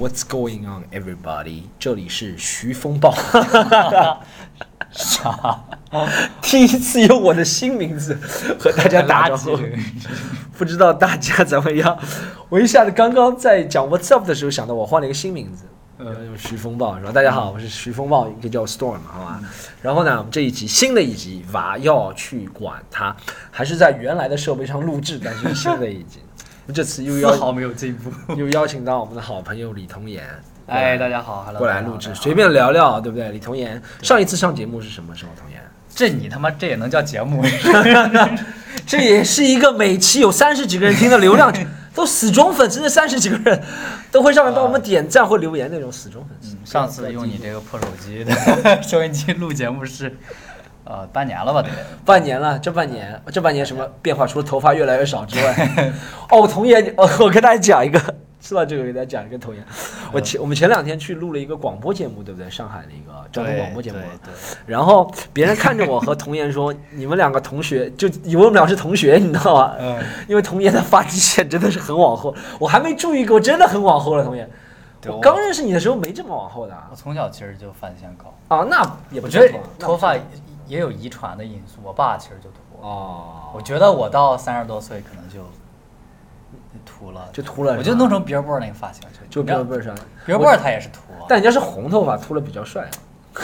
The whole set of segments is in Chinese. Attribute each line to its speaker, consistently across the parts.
Speaker 1: What's going on, everybody？这里是徐风暴，
Speaker 2: 啥？
Speaker 1: 第一次用我的新名字和大家打招呼 不知道大家怎么样？我一下子刚刚在讲 What's up 的时候想到我换了一个新名字，
Speaker 2: 嗯
Speaker 1: 用徐风暴是吧？大家好，我是徐风暴，一个叫 Storm 好吧？然后呢，我们这一集新的一集娃要去管它，还是在原来的设备上录制，但是新的一集。这次又邀
Speaker 2: 丝毫没有进步。
Speaker 1: 又邀请到我们的好朋友李童言，
Speaker 2: 哎，大家好，Hello，
Speaker 1: 过来录制，随便聊聊，对不对？李童言上一次上节目是什么时候？童言，
Speaker 2: 这你他妈这也能叫节目？
Speaker 1: 这也是一个每期有三十几个人听的流量，都死忠粉丝，那三十几个人都会上面帮我们点赞或留言那种死忠粉丝。
Speaker 2: 上次用你这个破手机的收音机录节目是，呃，半年了吧？得。
Speaker 1: 半年了，这半年这半年什么变化？除了头发越来越少之外，哦，童颜，哦，我跟大家讲一个，说到这个，给大家讲一个童颜。我前我们前两天去录了一个广播节目，对不对？上海的一个交通广播节目。
Speaker 2: 对对
Speaker 1: 然后别人看着我和童颜说：“你们两个同学，就以为我们俩是同学，你知道吗？”
Speaker 2: 嗯，
Speaker 1: 因为童颜的发际线真的是很往后，我还没注意过，真的很往后了。童言，
Speaker 2: 对
Speaker 1: 我刚认识你的时候没这么往后的啊
Speaker 2: 我。从小其实就发际线高，
Speaker 1: 啊，那也不
Speaker 2: 我觉得
Speaker 1: 正常那不
Speaker 2: 脱发
Speaker 1: 正
Speaker 2: 也有遗传的因素。我爸其实就秃，
Speaker 1: 常哦，
Speaker 2: 我觉得我到三十多岁可能就秃了，
Speaker 1: 就秃了，
Speaker 2: 我就弄成 Billboard 那个发型
Speaker 1: 就
Speaker 2: 你知道
Speaker 1: 边边上
Speaker 2: ，Billboard 他也是秃啊，
Speaker 1: 但人家是红头发，秃了比较帅。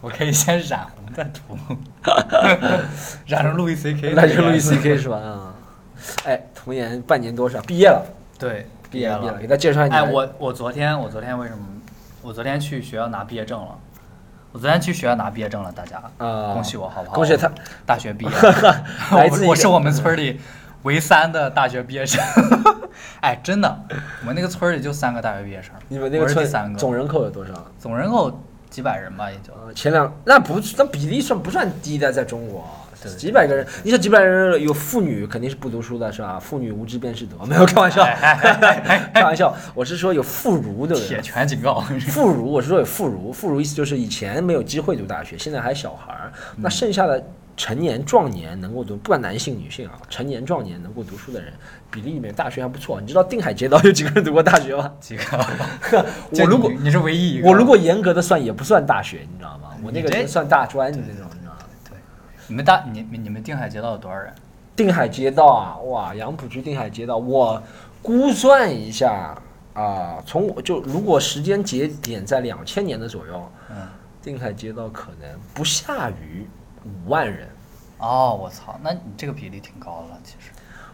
Speaker 2: 我可以先染红再涂，染成路易 C K，
Speaker 1: 那就路易 C K 是吧？啊，哎，童颜半年多少？毕业了，
Speaker 2: 对，
Speaker 1: 毕业了，毕业了，
Speaker 2: 了
Speaker 1: 给。他介绍一下。
Speaker 2: 哎，我我昨天我昨天为什么？我昨天去学校拿毕业证了。我昨天去学校拿毕业证了，大家
Speaker 1: 啊
Speaker 2: 恭喜我好不好？
Speaker 1: 恭喜他，
Speaker 2: 大学毕业
Speaker 1: 来自
Speaker 2: 我我是我们村里唯三的大学毕业生。哎，真的，我们那个村里就三个大学毕业生。
Speaker 1: 你们那个村
Speaker 2: 三个，
Speaker 1: 总人口有多少？
Speaker 2: 总人口几百人吧，也就。
Speaker 1: 呃，前两那不那比例算不算低的，在中国
Speaker 2: 对
Speaker 1: 几百个人，你想几百人有妇女肯定是不读书的是吧？妇女无知便是德，没有开玩笑，开玩笑，我是说有妇孺，对不
Speaker 2: 铁？拳警告。
Speaker 1: 妇孺，我是说有妇孺，妇孺意思就是以前没有机会读大学，现在还小孩儿，那剩下的成年壮年能够读，不管男性女性啊，成年壮年能够读书的人比例里面大学还不错。你知道定海街道有几个人读过大学吗？
Speaker 2: 几个？
Speaker 1: 我如果
Speaker 2: 你你是唯一一个，
Speaker 1: 我如果严格的算也不算大学，你知道吗？我那个算大专的那种，你
Speaker 2: 们大你你你们定海街道有多少人？
Speaker 1: 定海街道啊，哇，杨浦区定海街道，我估算一下啊，从我就如果时间节点在两千年的左右，
Speaker 2: 嗯，
Speaker 1: 定海街道可能不下于五万人，
Speaker 2: 哦，我操，那你这个比例挺高的了，其实。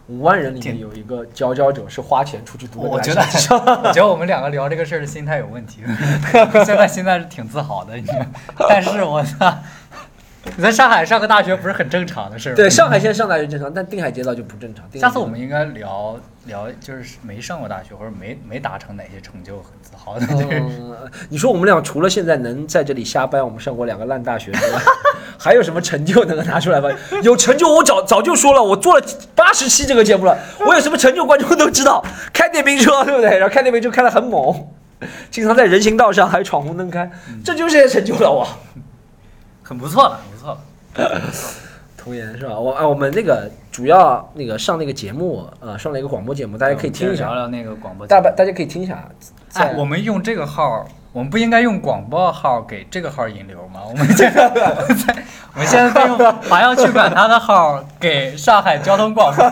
Speaker 1: 五万人里面有一个佼佼者是花钱出去读的
Speaker 2: 我觉得，我觉得我们两个聊这个事儿的心态有问题。现在现在是挺自豪的，你但是我操，你在上海上个大学不是很正常的事儿吗？
Speaker 1: 对，上海现在上大学正常，但定海街道就不正常。
Speaker 2: 下次我们应该聊聊，就是没上过大学或者没没达成哪些成就很自豪的，
Speaker 1: 你说我们俩除了现在能在这里瞎掰，我们上过两个烂大学之外，还有什么成就能够拿出来吗？有成就，我早早就说了，我做了八十期这个节目了，我有什么成就，观众都知道。开电瓶车，对不对？然后开电瓶车开得很猛，经常在人行道上还闯红灯开，这就是些成就了我。
Speaker 2: 很不错了，很不错了。
Speaker 1: 童颜是吧？我啊，我们那个主要那个上那个节目，呃，上了一个广播节目，大家可以听一下，
Speaker 2: 聊聊那个广播节
Speaker 1: 大
Speaker 2: 目。
Speaker 1: 家大家可以听一下。在
Speaker 2: 哎，我们用这个号，我们不应该用广播号给这个号引流吗？我们现在，我们在我们现在在用华要去管他的号给上海交通广播。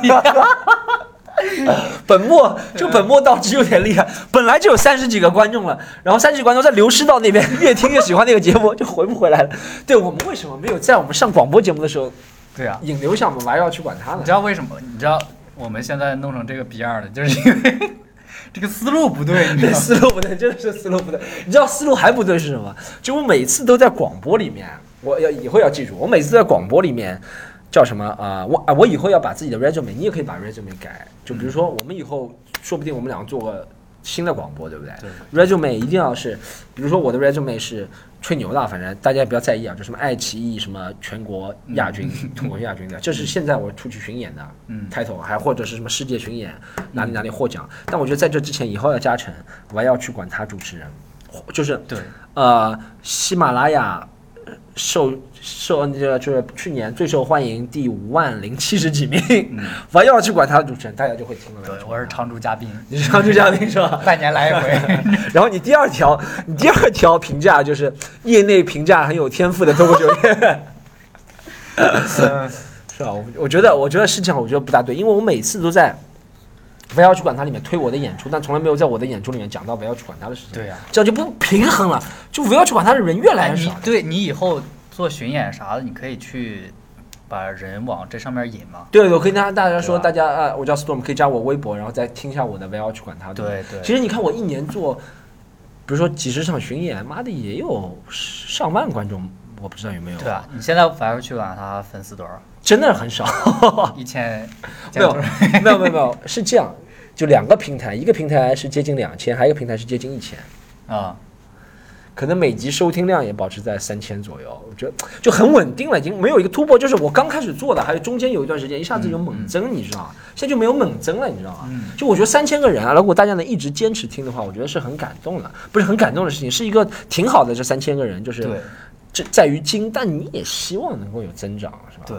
Speaker 1: 本末就本末倒置有点厉害，本来就有三十几个观众了，然后三十几个观众再流失到那边，越听越喜欢那个节目，就回不回来了。对我们为什么没有在我们上广播节目的时候
Speaker 2: 对啊，
Speaker 1: 引流项目还要去管他呢
Speaker 2: 你知？道为什么？你知道我们现在弄成这个逼样的，就是因为 这个思路不对，你知
Speaker 1: 对，
Speaker 2: 道？
Speaker 1: 思路不对，真的是思路不对。你知道思路还不对是什么？就我每次都在广播里面，我要以后要记住，我每次在广播里面叫什么啊、我啊，我以后要把自己的 resume，你也可以把 resume 改。就比如说，我们以后说不定我们两个做个新的广播，对不对？
Speaker 2: 对
Speaker 1: resume 一定要是，比如说我的 resume 是吹牛的，反正大家也不要在意啊，就什么爱奇艺什么全国亚军、中国亚军的，这是现在我出去巡演的
Speaker 2: 嗯
Speaker 1: title，还或者是什么世界巡演哪里哪里获奖。但我觉得在这之前，以后要加成，我还要去管他主持人，就是
Speaker 2: 对，
Speaker 1: 呃喜马拉雅受受那个就是去年最受欢迎第五万零七十几名，
Speaker 2: 嗯
Speaker 1: 我要去管他的主持人，大家就会听了。
Speaker 2: 对，我是常驻嘉宾，
Speaker 1: 你是常驻嘉宾 是吧？
Speaker 2: 半年来一回。
Speaker 1: 然后你第二条，你第二条评价就是业内评价很有天赋的脱口秀演员，是吧？我我觉得我觉得是这样，我觉得不大对，因为我每次都在不要去管他里面推我的演出，但从来没有在我的演出里面讲到不要去管他的事情，
Speaker 2: 对呀、
Speaker 1: 这样就不平衡了，就不要去管他的人越来
Speaker 2: 哎，你
Speaker 1: 越少。
Speaker 2: 对你以后做巡演啥的，你可以去把人往这上面引嘛。
Speaker 1: 对，我可以跟大家说，大家啊，我叫 Storm，可以加我微博，然后再听一下我的，不要去管他。吧
Speaker 2: 对对
Speaker 1: 其实你看我一年做，比如说几十场巡演，妈的也有上万观众，我不知道有没有。
Speaker 2: 对啊，你现在反而去管他粉丝多少？
Speaker 1: 真的很少。
Speaker 2: 一千？
Speaker 1: 没有，没有，没有，没有，是这样，就两个平台，一个平台是接近两千，还有一个平台是接近一千，
Speaker 2: 啊、
Speaker 1: 可能每集收听量也保持在三千左右，我觉得就很稳定了，已经没有一个突破。就是我刚开始做的，还有中间有一段时间一下子有猛增，你知道吗？现在就没有猛增了，你知道吗？
Speaker 2: 嗯
Speaker 1: 就我觉得三千个人啊，如果大家能一直坚持听的话，我觉得是很感动的，不是很感动的事情，是一个挺好的。这三千个人就是
Speaker 2: 对
Speaker 1: 这在于精，但你也希望能够有增长，是吧？
Speaker 2: 对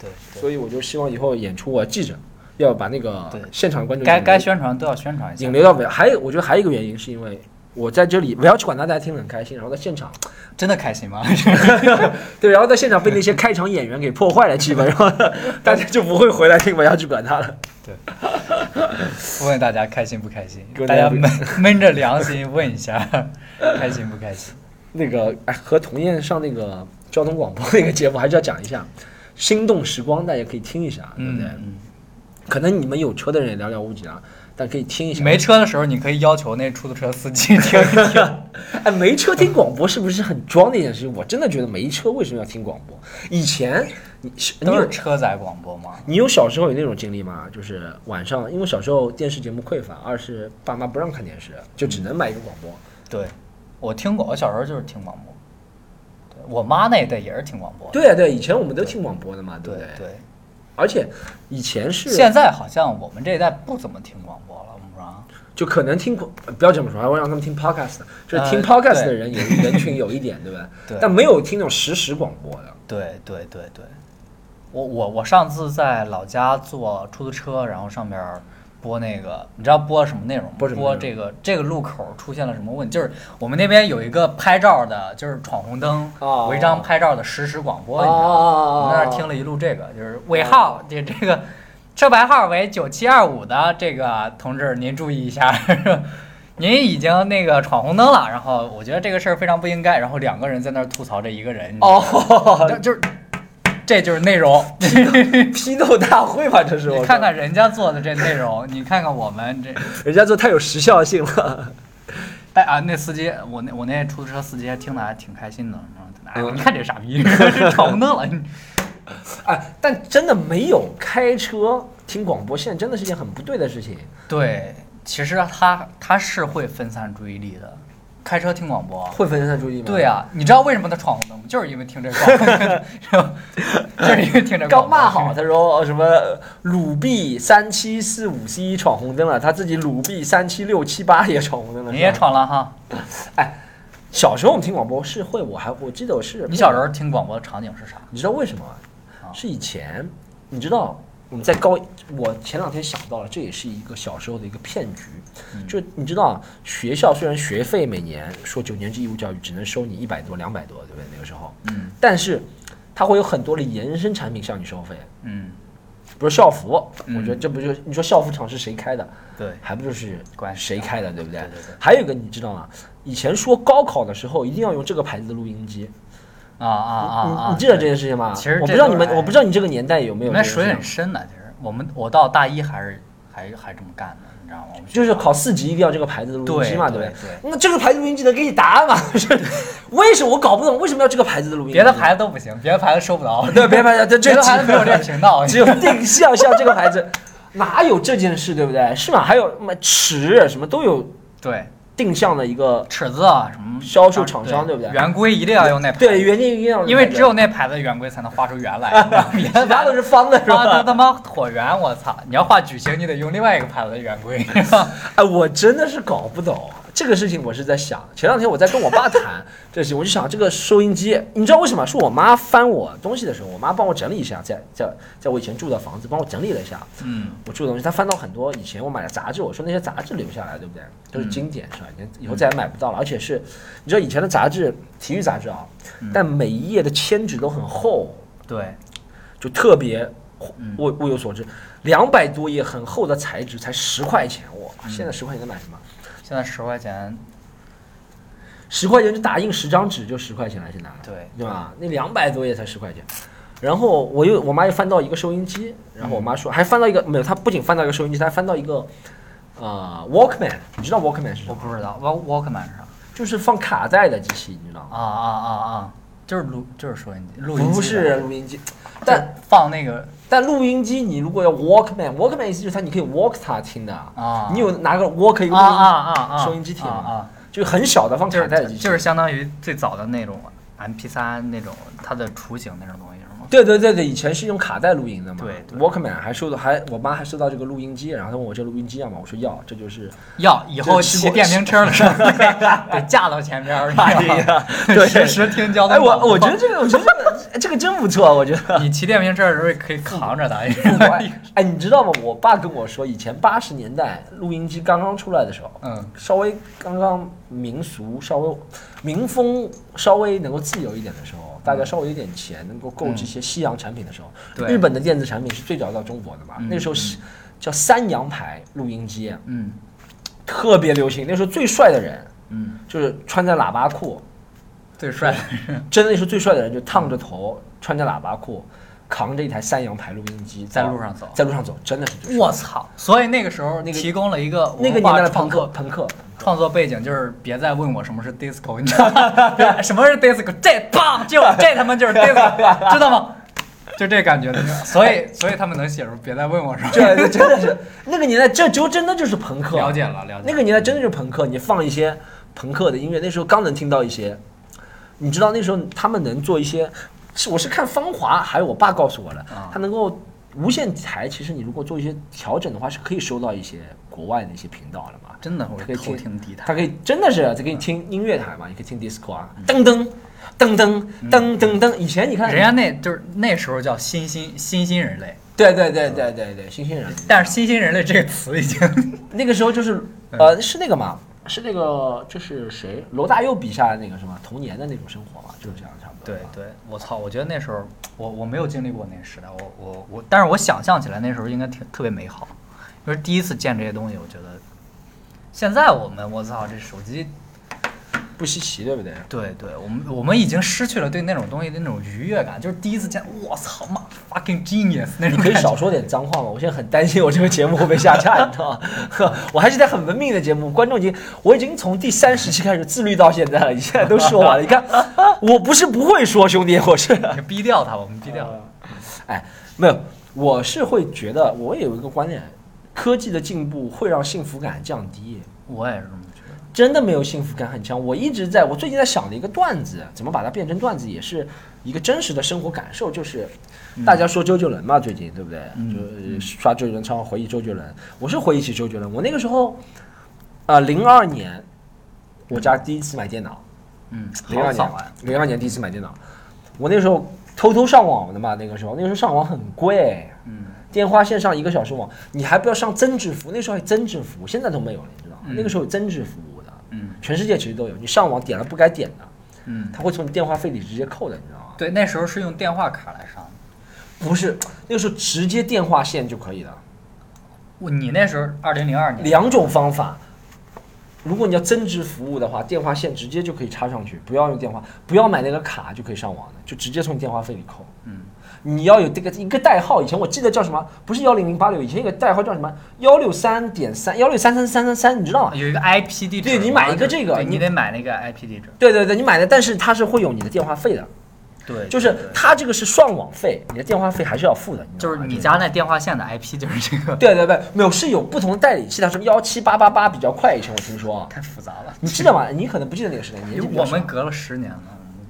Speaker 2: 对对，
Speaker 1: 所以我就希望以后演出我记着要把那个
Speaker 2: 对
Speaker 1: 现场观众
Speaker 2: 该该宣传都要宣传一下。
Speaker 1: 引流到尾。还有，我觉得还有一个原因是因为我在这里不要去管他，大家听得很开心，然后在现场
Speaker 2: 真的开心吗？
Speaker 1: 对，然后在现场被那些开场演员给破坏了气氛，然后 大家就不会回来听不要去管他了。
Speaker 2: 对问大家开心不开心
Speaker 1: 大家
Speaker 2: 闷闷着良心问一下，开心不开心？
Speaker 1: 那个哎，和童燕上那个交通广播那个节目，还是要讲一下《心动时光》，大家可以听一下，对不对？
Speaker 2: 嗯
Speaker 1: 可能你们有车的人也寥寥无几啊，但可以听一
Speaker 2: 嗯，
Speaker 1: 下。
Speaker 2: 没车的时候，你可以要求那出租车司机听一听。
Speaker 1: 哎，没车听广播是不是很装的一件事情？我真的觉得没车为什么要听广播？以前你你
Speaker 2: 都
Speaker 1: 有
Speaker 2: 是车载广播吗？
Speaker 1: 你有小时候有那种经历吗？就是晚上，因为小时候电视节目匮乏，二是爸妈不让看电视，就只能买一个广播。
Speaker 2: 对，我听过，我小时候就是听广播。我妈那一代也是听广播。
Speaker 1: 对啊，对，以前我们都听广播的嘛，对
Speaker 2: 对
Speaker 1: 不对？
Speaker 2: 对，
Speaker 1: 而且以前是
Speaker 2: 现在好像我们这一代不怎么听广播了，我们说。
Speaker 1: 就可能听，不要这么说，我让他们听 podcast，就是听
Speaker 2: 呃
Speaker 1: podcast 的
Speaker 2: 对
Speaker 1: 人有人群有一点，对吧 对？
Speaker 2: 对
Speaker 1: 但没有听那种实时广播的。
Speaker 2: 对对对对，我我我上次在老家坐出租车，然后上边儿播那个，你知道播什么内容吗？
Speaker 1: 播
Speaker 2: 这个这个路口出现了什么问题？就是我们那边有一个拍照的，就是闯红灯
Speaker 1: 哦
Speaker 2: 违章拍照的实时广播，你知道吗？我们在那儿听
Speaker 1: 了，
Speaker 2: 一路这个，就是尾号这这个车牌号为九七二五的这个同志，您注意一下。您已经那个闯红灯了，然后我觉得这个事儿非常不应该，然后两个人在那儿吐槽这一个人，
Speaker 1: 哦，
Speaker 2: 就就是这就是内容。
Speaker 1: 批斗大会吧，这是我
Speaker 2: 你看看人家做的这内容，你看看我们这，
Speaker 1: 人家做太有时效性了。
Speaker 2: 但啊，那司机，我那我那出租车司机还听的还挺开心的，哎，
Speaker 1: 嗯
Speaker 2: 你看这傻逼，闯红灯了，你
Speaker 1: 哎，但真的没有开车听广播，现在真的是一件很不对的事情。
Speaker 2: 对，其实他他是会分散注意力的，开车听广播。
Speaker 1: 会分散注意力吗？
Speaker 2: 对啊，你知道为什么他闯红灯吗？就是因为听这广播，是吧？就是因为听这。
Speaker 1: 刚骂好，他说呃什么鲁 B 三七四五 C 闯红灯了，他自己鲁 B 三七六七八也闯红灯了。
Speaker 2: 你也？闯了哈。
Speaker 1: 哎小时候我们听广播是会，我还我记得我是
Speaker 2: 你小时候听广播的场景是啥？
Speaker 1: 你知道为什么是以前，你知道我们在高，我前两天想到了，这也是一个小时候的一个骗局。
Speaker 2: 嗯。
Speaker 1: 就你知道，学校虽然学费每年说九年制义务教育只能收你一百多、两百多，对不对？那个时候，
Speaker 2: 嗯。
Speaker 1: 但是它会有很多的延伸产品向你收费，
Speaker 2: 嗯，
Speaker 1: 比如校服，
Speaker 2: 嗯。
Speaker 1: 我觉得这不就你说校服厂是谁开的，
Speaker 2: 对，
Speaker 1: 还不就是谁开的，对不对。还有一个你知道吗？以前说高考的时候一定要用这个牌子的录音机，
Speaker 2: 啊啊啊啊！
Speaker 1: 你你记得这件事情吗？
Speaker 2: 其实
Speaker 1: 我不知道你们，我不知道你这个年代有没有这件事情
Speaker 2: 水很深的，其实我们我到大一还是还还这么干的，你知道吗？
Speaker 1: 就是考四级一定要这个牌子的录音机嘛，
Speaker 2: 对
Speaker 1: 不对
Speaker 2: 对？
Speaker 1: 那这个牌子录音机能给你答案吗？是为什么我搞不懂为什么要这个牌子的录音机？
Speaker 2: 别的牌子都不行，别的牌子收不着。
Speaker 1: 对，别的牌子，这这
Speaker 2: 别的牌子没有这个频道。
Speaker 1: 只有定向像这个牌子，哪有这件事，对不对？是吗？还有什么尺什么都有
Speaker 2: 对
Speaker 1: 定向的一个，
Speaker 2: 尺子啊什么
Speaker 1: 销售厂商对不对
Speaker 2: 圆规一定要用那牌子，
Speaker 1: 对，圆规一定要，
Speaker 2: 因为只有那牌子圆规才能画出圆来，别的
Speaker 1: 都是方的，是吧？
Speaker 2: 他妈椭圆，我操！你要画矩形，你得用另外一个牌子的圆规。
Speaker 1: 哎，我真的是搞不懂，这个事情我是在想，前两天我在跟我爸谈这事情，我就想这个收音机，你知道为什么？是我妈翻我东西的时候，我妈帮我整理一下，在在在我以前住的房子帮我整理了一下，
Speaker 2: 嗯
Speaker 1: 我住的东西，她翻到很多以前我买的杂志，我说那些杂志留下来，对不对？都是经典，是吧？以后再也买不到了，而且是你知道以前的杂志，体育杂志啊，但每一页的铅纸都很厚，
Speaker 2: 对，
Speaker 1: 就特别
Speaker 2: 嗯
Speaker 1: 物物有所值，两百多页很厚的材质才十块钱，哇！现在十块钱能买什么？
Speaker 2: 现在十块钱，
Speaker 1: 十块钱就打印十张纸就十块钱了，现在
Speaker 2: 对
Speaker 1: 对吧？那两百多页才十块钱。然后我又我妈又翻到一个收音机，然后我妈说还翻到一个没有，她不仅翻到一个收音机，她还翻到一个呃 Walkman，你知道 Walkman 是什
Speaker 2: 我？不知道，Walk Walkman 是啥？
Speaker 1: 就是放卡带的机器，你知道吗？
Speaker 2: 啊啊啊啊，就是录就是收音机，录音机
Speaker 1: 不是录音机，
Speaker 2: 但
Speaker 1: 但
Speaker 2: 放那个
Speaker 1: 但录音机你如果要 Walkman，Walkman 意思就是它你可以 walk 它听的，
Speaker 2: 啊，
Speaker 1: 你有拿个 walk 一个
Speaker 2: 啊
Speaker 1: 录音
Speaker 2: 啊啊啊
Speaker 1: 收音机听吗？
Speaker 2: 啊啊，
Speaker 1: 就很小的放
Speaker 2: 就
Speaker 1: 卡带的机器，
Speaker 2: 就是相当于最早的那种 MP 3那种它的雏形那种东西？
Speaker 1: 对对对对，以前是用卡带录音的嘛。
Speaker 2: 对对
Speaker 1: Walkman 还收到，还我妈还收到这个录音机，然后她问我这录音机要吗？我说要，这就是。
Speaker 2: 要以后骑电瓶车的时候得架到前边儿，
Speaker 1: 对
Speaker 2: 实时听交通
Speaker 1: 哎。我我觉得这个，我觉得这个这个真不错，我觉得。
Speaker 2: 你骑电瓶车的时候可以扛着它，
Speaker 1: 哎，你知道吗？我爸跟我说，以前八十年代录音机刚刚出来的时候，
Speaker 2: 嗯
Speaker 1: 稍微刚刚民俗稍微民风稍微能够自由一点的时候，大家稍微有点钱，能够购置一些西洋产品的时候，
Speaker 2: 对。
Speaker 1: 日本的电子产品是最早到中国的嘛？
Speaker 2: 嗯
Speaker 1: 那时候是叫三洋牌录音机，
Speaker 2: 嗯。
Speaker 1: 特别流行。那时候最帅的人
Speaker 2: 嗯，
Speaker 1: 就是穿着喇叭裤，
Speaker 2: 最帅的人。
Speaker 1: 真的那时候最帅的人就烫着头，穿着喇叭裤，扛着一台三洋牌录音机
Speaker 2: 在路上走
Speaker 1: 在路上走，真的是。
Speaker 2: 我操！所以那个时候
Speaker 1: 那个
Speaker 2: 提供了一个
Speaker 1: 那个年代的朋克，朋克，
Speaker 2: 创作背景，就是别再问我什么是 disco，你知道吗？什么是 disco？这棒就这他妈就是 disco，知道吗？就这感觉的，所以 所以他们能写出别再问我什么。
Speaker 1: 这这真的是那个年代，这就真的就是朋克。
Speaker 2: 了解了了解。
Speaker 1: 那个年代真的就是朋克，你放一些朋克的音乐，那时候刚能听到一些。你知道那时候他们能做一些，是我是看《芳华》，还有我爸告诉我的，
Speaker 2: 啊
Speaker 1: 他能够无线台，其实你如果做一些调整的话，是可以收到一些国外的一些频道的嘛。
Speaker 2: 真的我
Speaker 1: 可以听
Speaker 2: 听地台。
Speaker 1: 它可以真的是，在给你听音乐台嘛，你可以听 disco 啊，噔噔噔噔噔噔噔。以前你看，
Speaker 2: 人家那就是那时候叫新新新新人类，
Speaker 1: 对对对对对对，新兴人，
Speaker 2: 但是新兴人类这个词已经
Speaker 1: 那个时候就是呃是那个嘛，是那个这是谁罗大佑笔下的那个什么童年的那种生活嘛，就是这样差不多。
Speaker 2: 对对，我操！我觉得那时候我我没有经历过那个时代，我我我，但是我想象起来那时候应该挺特别美好，因为第一次见这些东西，我觉得现在我们我操这手机，
Speaker 1: 不稀奇，对不对？
Speaker 2: 对对，我们我们已经失去了对那种东西的那种愉悦感，就是第一次见，我操妈 fucking genius 那种
Speaker 1: 你可以少说点脏话吗？我现在很担心我这个节目会被下架，你知道吗？呵我还是在很文明的节目，观众已经我已经从第三十期开始自律到现在了，你现在都说完了。你看，我不是不会说，兄弟，我是。
Speaker 2: 你逼掉他，我们逼掉它。
Speaker 1: 哎，没有，我是会觉得，我也有一个观点，科技的进步会让幸福感降低。
Speaker 2: 我也是这么。
Speaker 1: 真的没有幸福感很强。我一直在我最近在想的一个段子，怎么把它变成段子，也是一个真实的生活感受，就是大家说周杰伦嘛，最近对不对？
Speaker 2: 嗯
Speaker 1: 就呃刷周杰伦唱回忆周杰伦，我是回忆起周杰伦。我那个时候，啊，零二年，我家第一次买电脑，
Speaker 2: 嗯，
Speaker 1: 零二年零二年第一次买电脑，我那时候偷偷上网的嘛，那个时候那个时候上网很贵。
Speaker 2: 嗯，
Speaker 1: 电话线上一个小时网，你还不要上增值服务，那时候还增值服务，现在都没有了，你知道吗？
Speaker 2: 嗯
Speaker 1: 那个时候有增值服务的，
Speaker 2: 嗯
Speaker 1: 全世界其实都有。你上网点了不该点的，
Speaker 2: 嗯，
Speaker 1: 他会从你电话费里直接扣的，你知道吗？
Speaker 2: 对，那时候是用电话卡来上的。
Speaker 1: 不是，那个时候直接电话线就可以了。
Speaker 2: 我你那时候二零零二年，
Speaker 1: 两种方法，如果你要增值服务的话，电话线直接就可以插上去，不要用电话，不要买那个卡就可以上网的，就直接从你电话费里扣。
Speaker 2: 嗯，
Speaker 1: 你要有这个一个代号，以前我记得叫什么？不是幺零零八六，以前有个代号叫什么？幺六三点三，幺六三三三三三，你知道吗？
Speaker 2: 有一个 IP 地址，
Speaker 1: 对你买一个这个你
Speaker 2: 得买那个 IP 地址。
Speaker 1: 对对对，你买的，但是它是会有你的电话费的，
Speaker 2: 对，
Speaker 1: 就是它这个是双网费，你的电话费还是要付的。
Speaker 2: 就是你家那电话线的 IP 就是这个，
Speaker 1: 对对对，没有是有不同的代理器，它什么幺七八八八比较快，以前我听说啊，
Speaker 2: 太复杂了。
Speaker 1: 你记得吗？你可能不记得那个时代，
Speaker 2: 我们隔了十年了，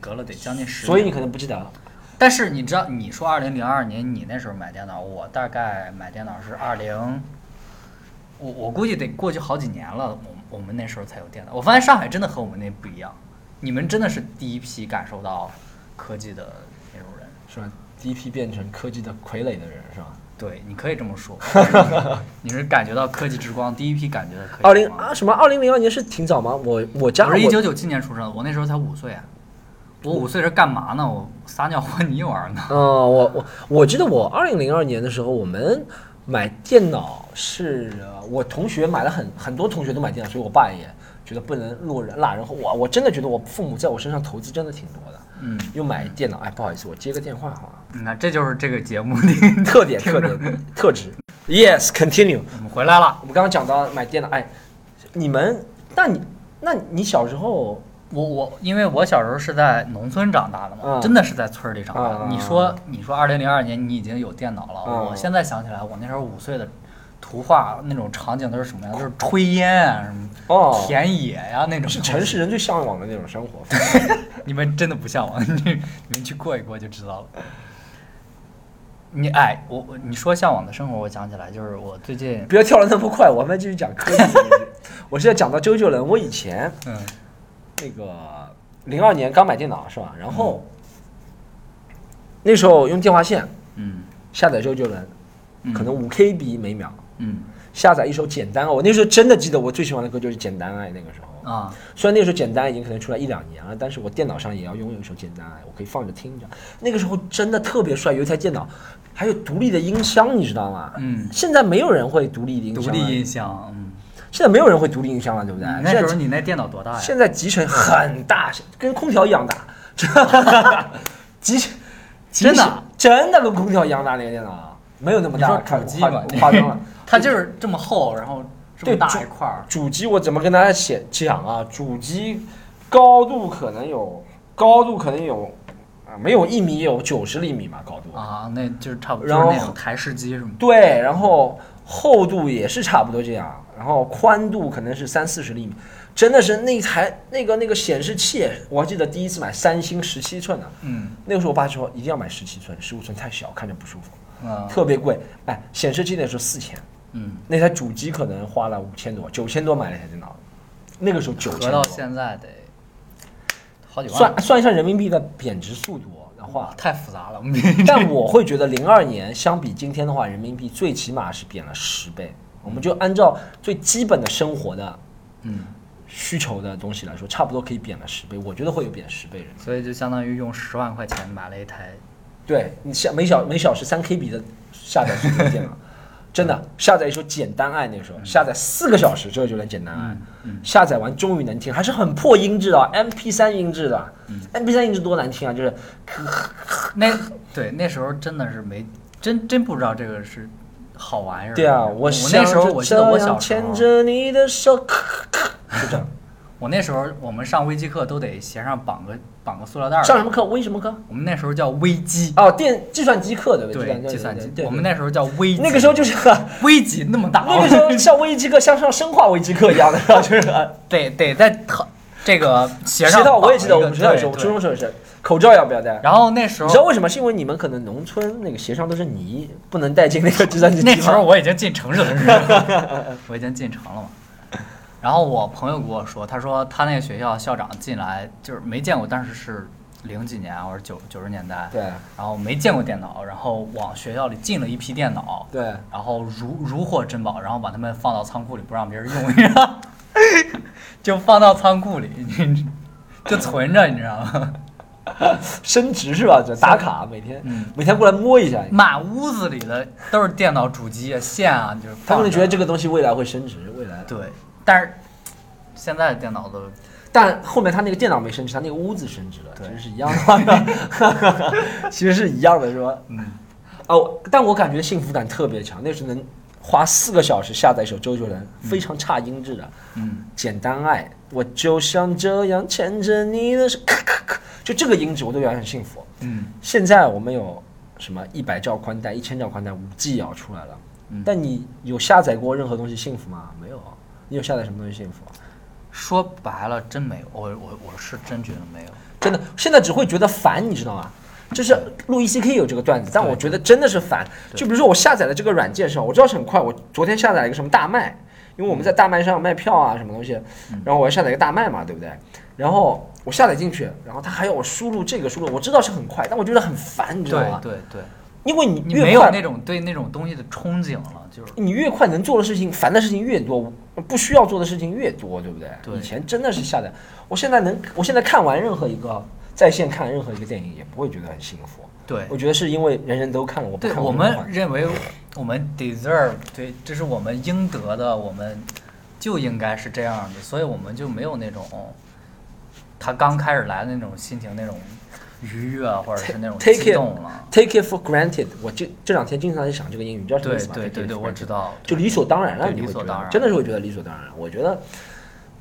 Speaker 2: 隔了得将近十年。
Speaker 1: 所以你可能不记得。
Speaker 2: 但是你知道，你说二零零二年你那时候买电脑，我大概买电脑是二零，我我估计得过去好几年了。我我们那时候才有电脑。我发现上海真的和我们那不一样，你们真的是第一批感受到科技的那种人。
Speaker 1: 是吧？第一批变成科技的傀儡的人是吧？
Speaker 2: 对，你可以这么说，你是感觉到科技之光，第一批感觉到科技
Speaker 1: 二零。啊什么？二零零二年是挺早吗？我我家
Speaker 2: 我是一
Speaker 1: 我
Speaker 2: 九九七年出生的，我那时候才五岁啊。我五岁是干嘛呢？我撒尿和泥玩呢。
Speaker 1: 嗯，我我我记得我二零零二年的时候，我们买电脑是呃我同学买了很很多同学都买电脑，所以我爸也觉得不能落人落人后。我我真的觉得我父母在我身上投资真的挺多的，
Speaker 2: 嗯，
Speaker 1: 又买电脑。哎，不好意思，我接个电话好吗？
Speaker 2: 你看，这就是这个节目的
Speaker 1: 特点特点特质。Yes，continue。
Speaker 2: 我们回来了。
Speaker 1: 我们刚刚讲到买电脑，哎，你们，那你那你小时候
Speaker 2: 我我因为我小时候是在农村长大的嘛，
Speaker 1: 嗯
Speaker 2: 真的是在村儿里长大的。
Speaker 1: 啊
Speaker 2: 你说你说二零零二年你已经有电脑了，
Speaker 1: 嗯
Speaker 2: 我现在想起来，我那时候五岁的图画那种场景都是什么呀？都是炊烟啊，什么
Speaker 1: 哦，
Speaker 2: 田野呀、那种。
Speaker 1: 是城市人最向往的那种生活。
Speaker 2: 你们真的不向往，你你们去过一过就知道了。你哎，我我你说向往的生活，我想起来就是我最近
Speaker 1: 不要跳的那么快，我们继续讲科技。我现在讲到周杰伦，我以前
Speaker 2: 嗯
Speaker 1: 那个零二年刚买电脑是吧？然后、那时候用电话线
Speaker 2: 嗯
Speaker 1: 下载周杰伦，
Speaker 2: 嗯
Speaker 1: 可能五 KB 每秒，
Speaker 2: 嗯
Speaker 1: 下载一首《简单爱》。我那时候真的记得我最喜欢的歌就是《简单爱》，那个时候。
Speaker 2: 啊
Speaker 1: 虽然那时候《简单爱》已经可能出来一两年了，但是我电脑上也要拥有一首《简单爱》，我可以放着听着。那个时候真的特别帅，有一台电脑，还有独立的音箱，你知道吗？
Speaker 2: 嗯，
Speaker 1: 现在没有人会独立的音箱，
Speaker 2: 独立音箱，嗯，
Speaker 1: 现在没有人会独立音箱了，对不对？
Speaker 2: 那时候你那电脑多大呀？
Speaker 1: 现在集成很大，跟空调一样大，集 集
Speaker 2: 真的啊
Speaker 1: 真的跟空调一样大那个电脑，没有那么大，
Speaker 2: 主机吧
Speaker 1: 夸张了。
Speaker 2: 它就是这么厚，然后这么大一块儿。
Speaker 1: 主机我怎么跟大家写讲啊？主机高度可能有高度可能有啊，没有一米也有九十厘米嘛高度。
Speaker 2: 啊，那就是差不多，
Speaker 1: 然后
Speaker 2: 台式机是吗？
Speaker 1: 对，然后厚度也是差不多这样，然后宽度可能是三四十厘米，真的是那台那个那个显示器，我还记得第一次买三星十七寸的，
Speaker 2: 嗯。
Speaker 1: 那个时候我爸说一定要买十七寸，十五寸太小，看着不舒服，
Speaker 2: 啊。
Speaker 1: 特别贵。哎，显示器那时候四千，
Speaker 2: 嗯，
Speaker 1: 那台主机可能花了五千多，九千多买了一台电脑，那个时候九
Speaker 2: 合到
Speaker 1: 千多，
Speaker 2: 现在得好几万，
Speaker 1: 算算一下人民币的贬值速度的话，
Speaker 2: 太复杂了。
Speaker 1: 但我会觉得零二年相比今天的话，人民币最起码是贬了十倍。我们就按照最基本的生活的
Speaker 2: 嗯，
Speaker 1: 需求的东西来说，差不多可以贬了十倍。我觉得会有贬十倍人。
Speaker 2: 所以就相当于用十万块钱买了一台，
Speaker 1: 对你下每小每小时三 KB 的下载速度的电脑，真的下载一首《简单爱》，那个时候下载四个小时之后就能《简单爱》
Speaker 2: 嗯嗯
Speaker 1: 下载完终于能听，还是很破音质的啊，MP 三音质的。MP
Speaker 2: 嗯
Speaker 1: 3音质多难听啊！就是
Speaker 2: 那对那时候真的是没真真不知道这个是好玩意儿。
Speaker 1: 对啊，
Speaker 2: 我
Speaker 1: 想
Speaker 2: 那时候我记得我小时候
Speaker 1: 牵，着你的手，咔咔咔就这样。
Speaker 2: 我那时候我们上微机课都得鞋上绑个绑个塑料袋儿。
Speaker 1: 上什么课？微什么课？
Speaker 2: 我们那时候叫微机，
Speaker 1: 哦，电计算机课对不
Speaker 2: 对，
Speaker 1: 对？
Speaker 2: 计算机我们那时候叫微机。
Speaker 1: 那个时候就是
Speaker 2: 微机那么大，
Speaker 1: 那个时候 像微机课，像上生化微机课一样的？就是
Speaker 2: 得得在套这个鞋上
Speaker 1: 鞋套，我也记得我们学校的时候，我初中时候也是，口罩要不要戴？
Speaker 2: 然后那时候
Speaker 1: 你知道为什么？是因为你们可能农村那个鞋上都是泥，不能带进那个计算机
Speaker 2: 那。时候我已经进城市了，我已经进城了嘛。然后我朋友跟我说，他说他那个学校校长进来就是没见过，当时是零几年或者九九十年代，
Speaker 1: 对
Speaker 2: 然后没见过电脑，然后往学校里进了一批电脑，
Speaker 1: 对，
Speaker 2: 然后如如获珍宝，然后把它们放到仓库里不让别人用，你知道吗，就放到仓库里，你 就存着，你知道吗？
Speaker 1: 升值是吧？就打卡每天
Speaker 2: 嗯，
Speaker 1: 每天过来摸一下，
Speaker 2: 满屋子里的都是电脑主机啊、线啊，就是
Speaker 1: 他们觉得这
Speaker 2: 个
Speaker 1: 个东西未来会升值，未来。
Speaker 2: 对，但是现在的电脑都
Speaker 1: 但后面他那个电脑没升值，他那个屋子升值了，其实是一样的，其实是一样的，是吧？
Speaker 2: 嗯
Speaker 1: 哦，但我感觉幸福感特别强，那是能花四个小时下载一首周杰伦，非常差音质的《
Speaker 2: 嗯
Speaker 1: 简单爱》，我就像这样牵着你的手，咔咔咔，就这个音质我都觉得很幸福。
Speaker 2: 嗯
Speaker 1: 现在我们有什么一百兆宽带、一千兆宽带、五 G 也要出来了，
Speaker 2: 嗯，
Speaker 1: 但你有下载过任何东西幸福吗？没有。你有下载什么东西幸福？
Speaker 2: 说白了真没有，我我我是真觉得没有。
Speaker 1: 真的，现在只会觉得烦，你知道吗？就是路易 C K 有这个段子，但我觉得真的是烦。就比如说我下载了这个软件是吧？我知道是很快，我昨天下载了一个什么大麦，因为我们在大麦上卖票啊，什么东西，然后我要下载一个大麦嘛，对不对？然后我下载进去，然后他还要我输入这个输入，我知道是很快，但我觉得很烦，你知道吗？
Speaker 2: 对对对，
Speaker 1: 因为你
Speaker 2: 你没有那种对那种东西的憧憬了，就是
Speaker 1: 你越快能做的事情，烦的事情越多，不需要做的事情越多，对不对？
Speaker 2: 对
Speaker 1: 以前真的是下载，我现在能，我现在看完任何一个在线看任何一个电影，也不会觉得很幸福。
Speaker 2: 对
Speaker 1: 我觉得是因为人人都看了，我不
Speaker 2: 对，
Speaker 1: 看
Speaker 2: 我们认为我们 deserve，对，这是我们应得的，我们就应该是这样的，所以我们就没有那种他刚开始来的那种心情，那种愉悦或者是那种
Speaker 1: it
Speaker 2: 动了。
Speaker 1: take it for granted。我这这两天经常在想这个英语，你知道什么意思吗？
Speaker 2: 对对对对，我知道。
Speaker 1: 就理所当然了，你会觉得
Speaker 2: 理所当然
Speaker 1: 真的是会觉得理所当然。我觉得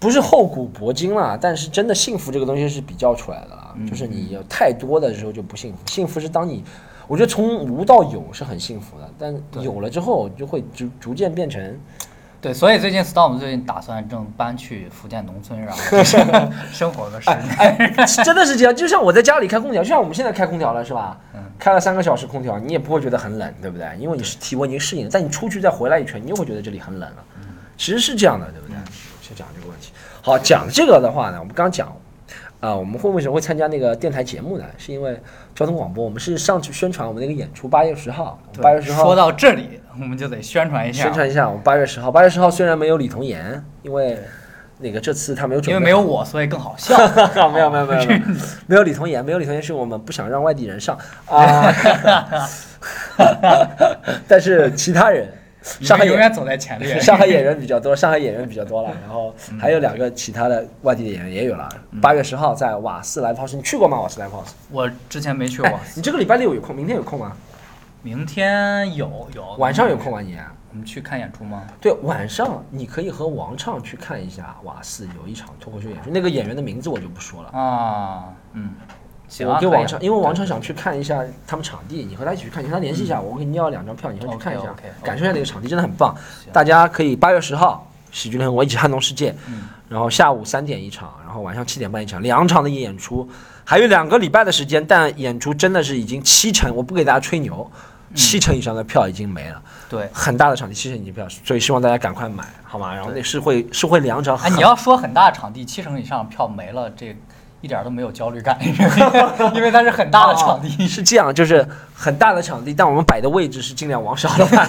Speaker 1: 不是厚古薄今啦，但是真的幸福这个东西是比较出来的啦，
Speaker 2: 嗯
Speaker 1: 就是你有太多的时候就不幸福，幸福是当你。我觉得从无到有是很幸福的，但有了之后就会逐逐渐变成
Speaker 2: 对，所以最近 Storm 最近打算正搬去福建农村，然后 生活个十年。
Speaker 1: 哎，真的是这样。就像我在家里开空调，就像我们现在开空调了，是吧？
Speaker 2: 嗯
Speaker 1: 开了三个小时空调，你也不会觉得很冷，对不对？因为你是体温已经适应了。但你出去再回来一圈，你又会觉得这里很冷了。其实是这样的，对不对？先讲这个问题。好，讲这个的话呢，我们刚讲。啊、我们会为什么会参加那个电台节目呢？是因为交通广播，我们是上去宣传我们那个演出，八月十号，八月十号
Speaker 2: 说到这里，我们就得宣传一下，
Speaker 1: 宣传一下，我们八月十号，八月十号虽然没有李童言，因为那个这次他没有准备，
Speaker 2: 因为没有我，所以更好笑。
Speaker 1: 没有没有没有 没有没有李童言，没有李童言是我们不想让外地人上啊，但是其他人，上海
Speaker 2: 永远走在前列。
Speaker 1: 上海演员比较多，上海演员比较多了，然后还有两个其他的外地的演员也有了。八月十号在瓦斯 Live House，你去过吗？瓦斯 Live House？
Speaker 2: 我之前没去过
Speaker 1: 哎，，你这个礼拜六有空，明天有空吗？
Speaker 2: 明天有有
Speaker 1: 晚上有空吗你？
Speaker 2: 我们去看演出吗？
Speaker 1: 对，晚上你可以和王畅去看一下瓦斯有一场脱口秀演出，那个演员的名字我就不说了。
Speaker 2: 啊，嗯，
Speaker 1: 我给王畅，因为王畅想去看一下他们场地，你和他一起去看，你和他联系一下，我给你要两张票，你和他去看一下感受一下那个场地，真的很棒。大家可以八月十号，喜剧联合国一起撼动世界，
Speaker 2: 嗯。
Speaker 1: 然后下午三点一场，然后晚上七点半一场，两场的演出，还有两个礼拜的时间，但演出真的是已经七成，我不给大家吹牛，
Speaker 2: 嗯。
Speaker 1: 七成以上的票已经没了，
Speaker 2: 对。
Speaker 1: 很大的场地七成已经票，所以希望大家赶快买，好吗？然后那是会是会两场
Speaker 2: 哎，你要说很大的场地，七成以上票没了，这一点都没有焦虑感，因为它是很大的场地。
Speaker 1: 是这样，就是很大的场地，但我们摆的位置是尽量往少了摆，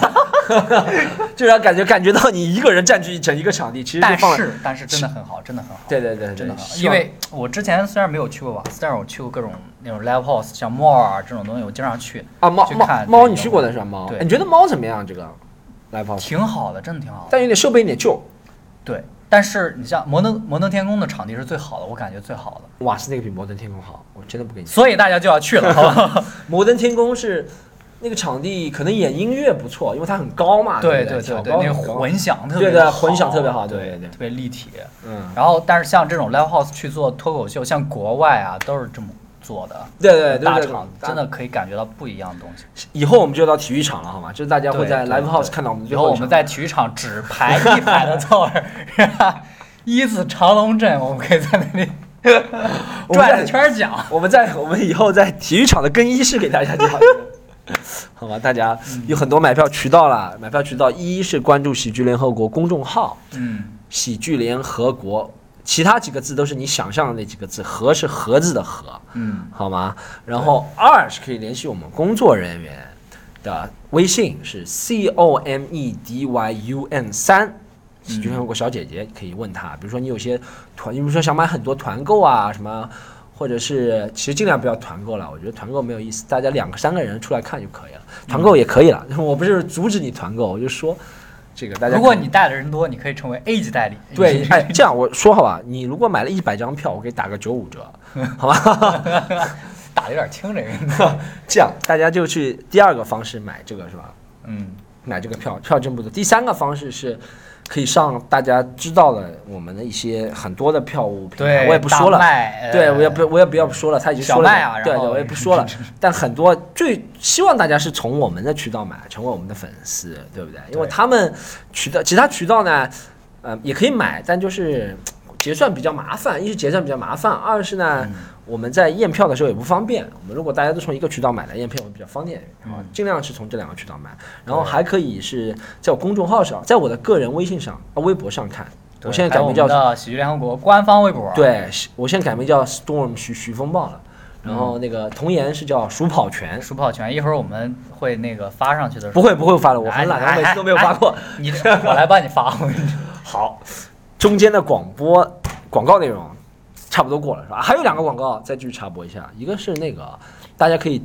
Speaker 1: 就让感觉感觉到你一个人占据整一个场地，其实
Speaker 2: 但。是但是真的很好，真的很好。
Speaker 1: 对对对对，
Speaker 2: 真的很好，因为我之前虽然没有去过瓦斯，但是我去过各种那种 live house，像 More 这种东西，我经常去，
Speaker 1: 啊猫猫
Speaker 2: 去看
Speaker 1: 猫你去过的是吧？猫，
Speaker 2: 对
Speaker 1: 哎你觉得猫怎么样？这个 live house，
Speaker 2: 挺好的，真的挺好的。
Speaker 1: 但有点设备有点旧。
Speaker 2: 对，但是你像摩登摩登天空的场地是最好的，我感觉最好的，
Speaker 1: 瓦斯那个比摩登天空好，我真的不跟你说。
Speaker 2: 所以大家就要去了，好吧？
Speaker 1: 摩登天空是那个场地，可能演音乐不错，因为它很高嘛。
Speaker 2: 对
Speaker 1: 对
Speaker 2: 对对，那个混响特别
Speaker 1: 对对
Speaker 2: 好
Speaker 1: 混响特别好对
Speaker 2: 对特别立体。
Speaker 1: 嗯，
Speaker 2: 然后，但是像这种 live house 去做脱口秀，像国外啊都是这么做的，
Speaker 1: 对对对对
Speaker 2: 大场
Speaker 1: 对
Speaker 2: 真的可以感觉到不一样的东西。
Speaker 1: 以后我们就到体育场了，好吗？就是大家会在 live house 看到我们
Speaker 2: 以后我们在体育场只排一排的座位，是吧？一字长龙阵，我们可以在那里转着圈讲。
Speaker 1: 我们在我们以后在体育场的更衣室给大家讲。好吧，大家有很多买票渠道啦。买票渠道一是关注喜剧联合国公众号
Speaker 2: 嗯，“
Speaker 1: 喜剧联合国”，其他几个字都是你想象的那几个字，“和”是盒子的“盒”，
Speaker 2: 嗯，
Speaker 1: 好吗？然后二是可以联系我们工作人员的微信是 C O M E D Y U N 三。喜剧联合国小姐姐可以问她，比如说你有些团，你比如说想买很多团购啊什么，或者是其实尽量不要团购了，我觉得团购没有意思，大家两个三个人出来看就可以了，团购也可以了。我不是阻止你团购，我就说这个大家
Speaker 2: 如果你带的人多，你可以成为 A 级代理。
Speaker 1: 对，哎，这样我说好吧，你如果买了一百张票，我给打个九五折，好吧？
Speaker 2: 打的有点轻，这个。
Speaker 1: 这样大家就去第二个方式买这个是吧？
Speaker 2: 嗯，
Speaker 1: 买这个票，票真不多。第三个方式是，可以上大家知道的我们的一些很多的票务平台，
Speaker 2: 对，
Speaker 1: 我也不说了对，
Speaker 2: 呃
Speaker 1: 我也不，我也不要说了，他已经说了。
Speaker 2: 啊
Speaker 1: 对对，我也不 说了。但很多最希望大家是从我们的渠道买，成为我们的粉丝，对不对？因为他们渠道其他渠道呢，呃，也可以买，但就是结算比较麻烦，一是结算比较麻烦，二是呢，
Speaker 2: 嗯
Speaker 1: 我们在验票的时候也不方便。我们如果大家都从一个渠道买来，验票会比较方便，然后
Speaker 2: 嗯
Speaker 1: 尽量是从这两个渠道买，然后还可以是在我公众号上，在我的个人微信上、啊微博上看。我现在改名叫
Speaker 2: 喜剧联合国官方微博，，
Speaker 1: 对，我现在改名叫 Storm 徐徐风暴了，然
Speaker 2: 嗯
Speaker 1: 后那个童颜是叫鼠跑拳。
Speaker 2: 鼠跑拳，一会儿我们会那个发上去的时候，
Speaker 1: 不会不会发的，我很懒，
Speaker 2: 哎
Speaker 1: 我每次都没有发过。
Speaker 2: 你我来帮你发，
Speaker 1: 好，中间的广播广告内容差不多过了是吧？还有两个广告再继续插播一下，一个是那个大家可以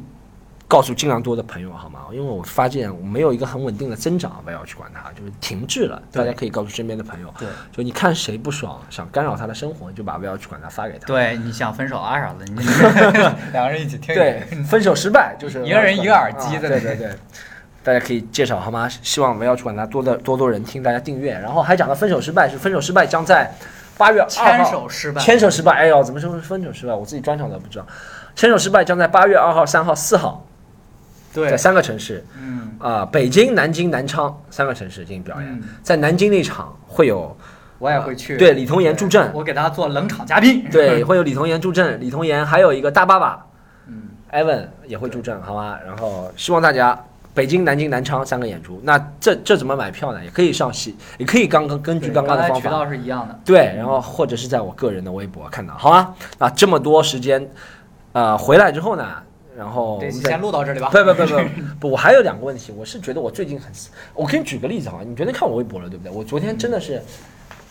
Speaker 1: 告诉尽量多的朋友好吗？因为我发现我没有一个很稳定的增长，不要去管它，就是停滞了。大家可以告诉身边的朋友，
Speaker 2: 对
Speaker 1: 就你看谁不爽，想干扰他的生活，你就把不要去管他发给他。
Speaker 2: 对，你想分手啊啥的，你 两个人一起听一
Speaker 1: 对，分手失败就是
Speaker 2: 一个人一个耳机
Speaker 1: 啊
Speaker 2: 在那
Speaker 1: 对对对，大家可以介绍好吗？希望不要去管它多的多多人听，大家订阅。然后还讲到分手失败，是分手失败将在八月二
Speaker 2: 牵
Speaker 1: 号
Speaker 2: 手失败，
Speaker 1: 牵手失败，哎呦，怎么说是分手失败？我自己专场都不知道。牵手失败将在八月二号、三号、四号，
Speaker 2: 对。
Speaker 1: 在，三个城市。
Speaker 2: 嗯。
Speaker 1: 啊、北京、南京、南昌三个城市进行表演。
Speaker 2: 嗯，
Speaker 1: 在南京那场会有
Speaker 2: 我也会去，
Speaker 1: 对李童颜助阵，
Speaker 2: 我给他做冷场嘉宾，
Speaker 1: 对，会有李童颜助阵，李童颜还有一个大爸爸
Speaker 2: 嗯
Speaker 1: ，Evan 也会助阵，好吗？然后希望大家北京、南京、南昌三个演出。那这这怎么买票呢？也可以上戏，也可以刚刚根据刚刚的方法，
Speaker 2: 渠道是一样的，
Speaker 1: 对，然后或者是在我个人的微博看到，好吗？那这么多时间，呃，回来之后呢，然后我们
Speaker 2: 先录到这里吧。
Speaker 1: 不不不不不，我还有两个问题，我是觉得我最近很，我给你举个例子啊，你昨天看我微博了对不对？我昨天真的是，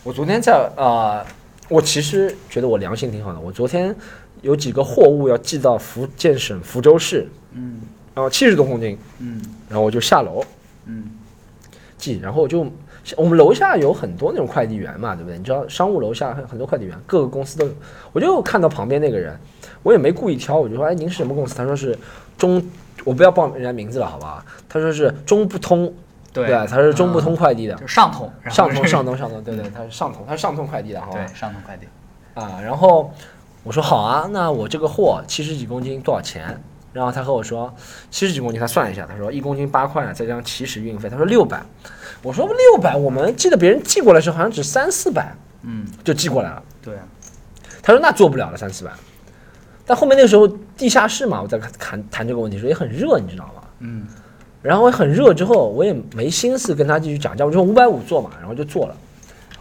Speaker 1: 我昨天在呃，我其实觉得我良心挺好的，我昨天有几个货物要寄到福建省福州市，
Speaker 2: 嗯
Speaker 1: 然后七十多公斤，
Speaker 2: 嗯
Speaker 1: 然后我就下楼
Speaker 2: 嗯
Speaker 1: 寄，然后我就我们楼下有很多那种快递员嘛，对不对？你知道商务楼下很很多快递员，各个公司都有。我就看到旁边那个人，我也没故意挑，我就说：“哎，您是什么公司？”他说是中，我不要报人家名字了，好吧？他说是中不通，
Speaker 2: 对
Speaker 1: 他是中不通快递的，
Speaker 2: 就是上通，
Speaker 1: 上通上通上通，对对，他是上通，他是上通快递的，好吧？
Speaker 2: 对上通快递，
Speaker 1: 啊，然后我说好啊，那我这个货七十几公斤多少钱？然后他和我说七十几公斤，他算了一下，他说一公斤八块，再加上起始运费，他说六百。我说六百，我们记得别人寄过来时候好像只三四百
Speaker 2: 嗯，
Speaker 1: 就寄过来了。
Speaker 2: 对，
Speaker 1: 他说那做不了了三四百。但后面那个时候地下室嘛，我在谈谈这个问题的时候也很热，你知道吗？
Speaker 2: 嗯
Speaker 1: 然后很热之后，我也没心思跟他继续讲价，我就五百五做嘛，然后就做了，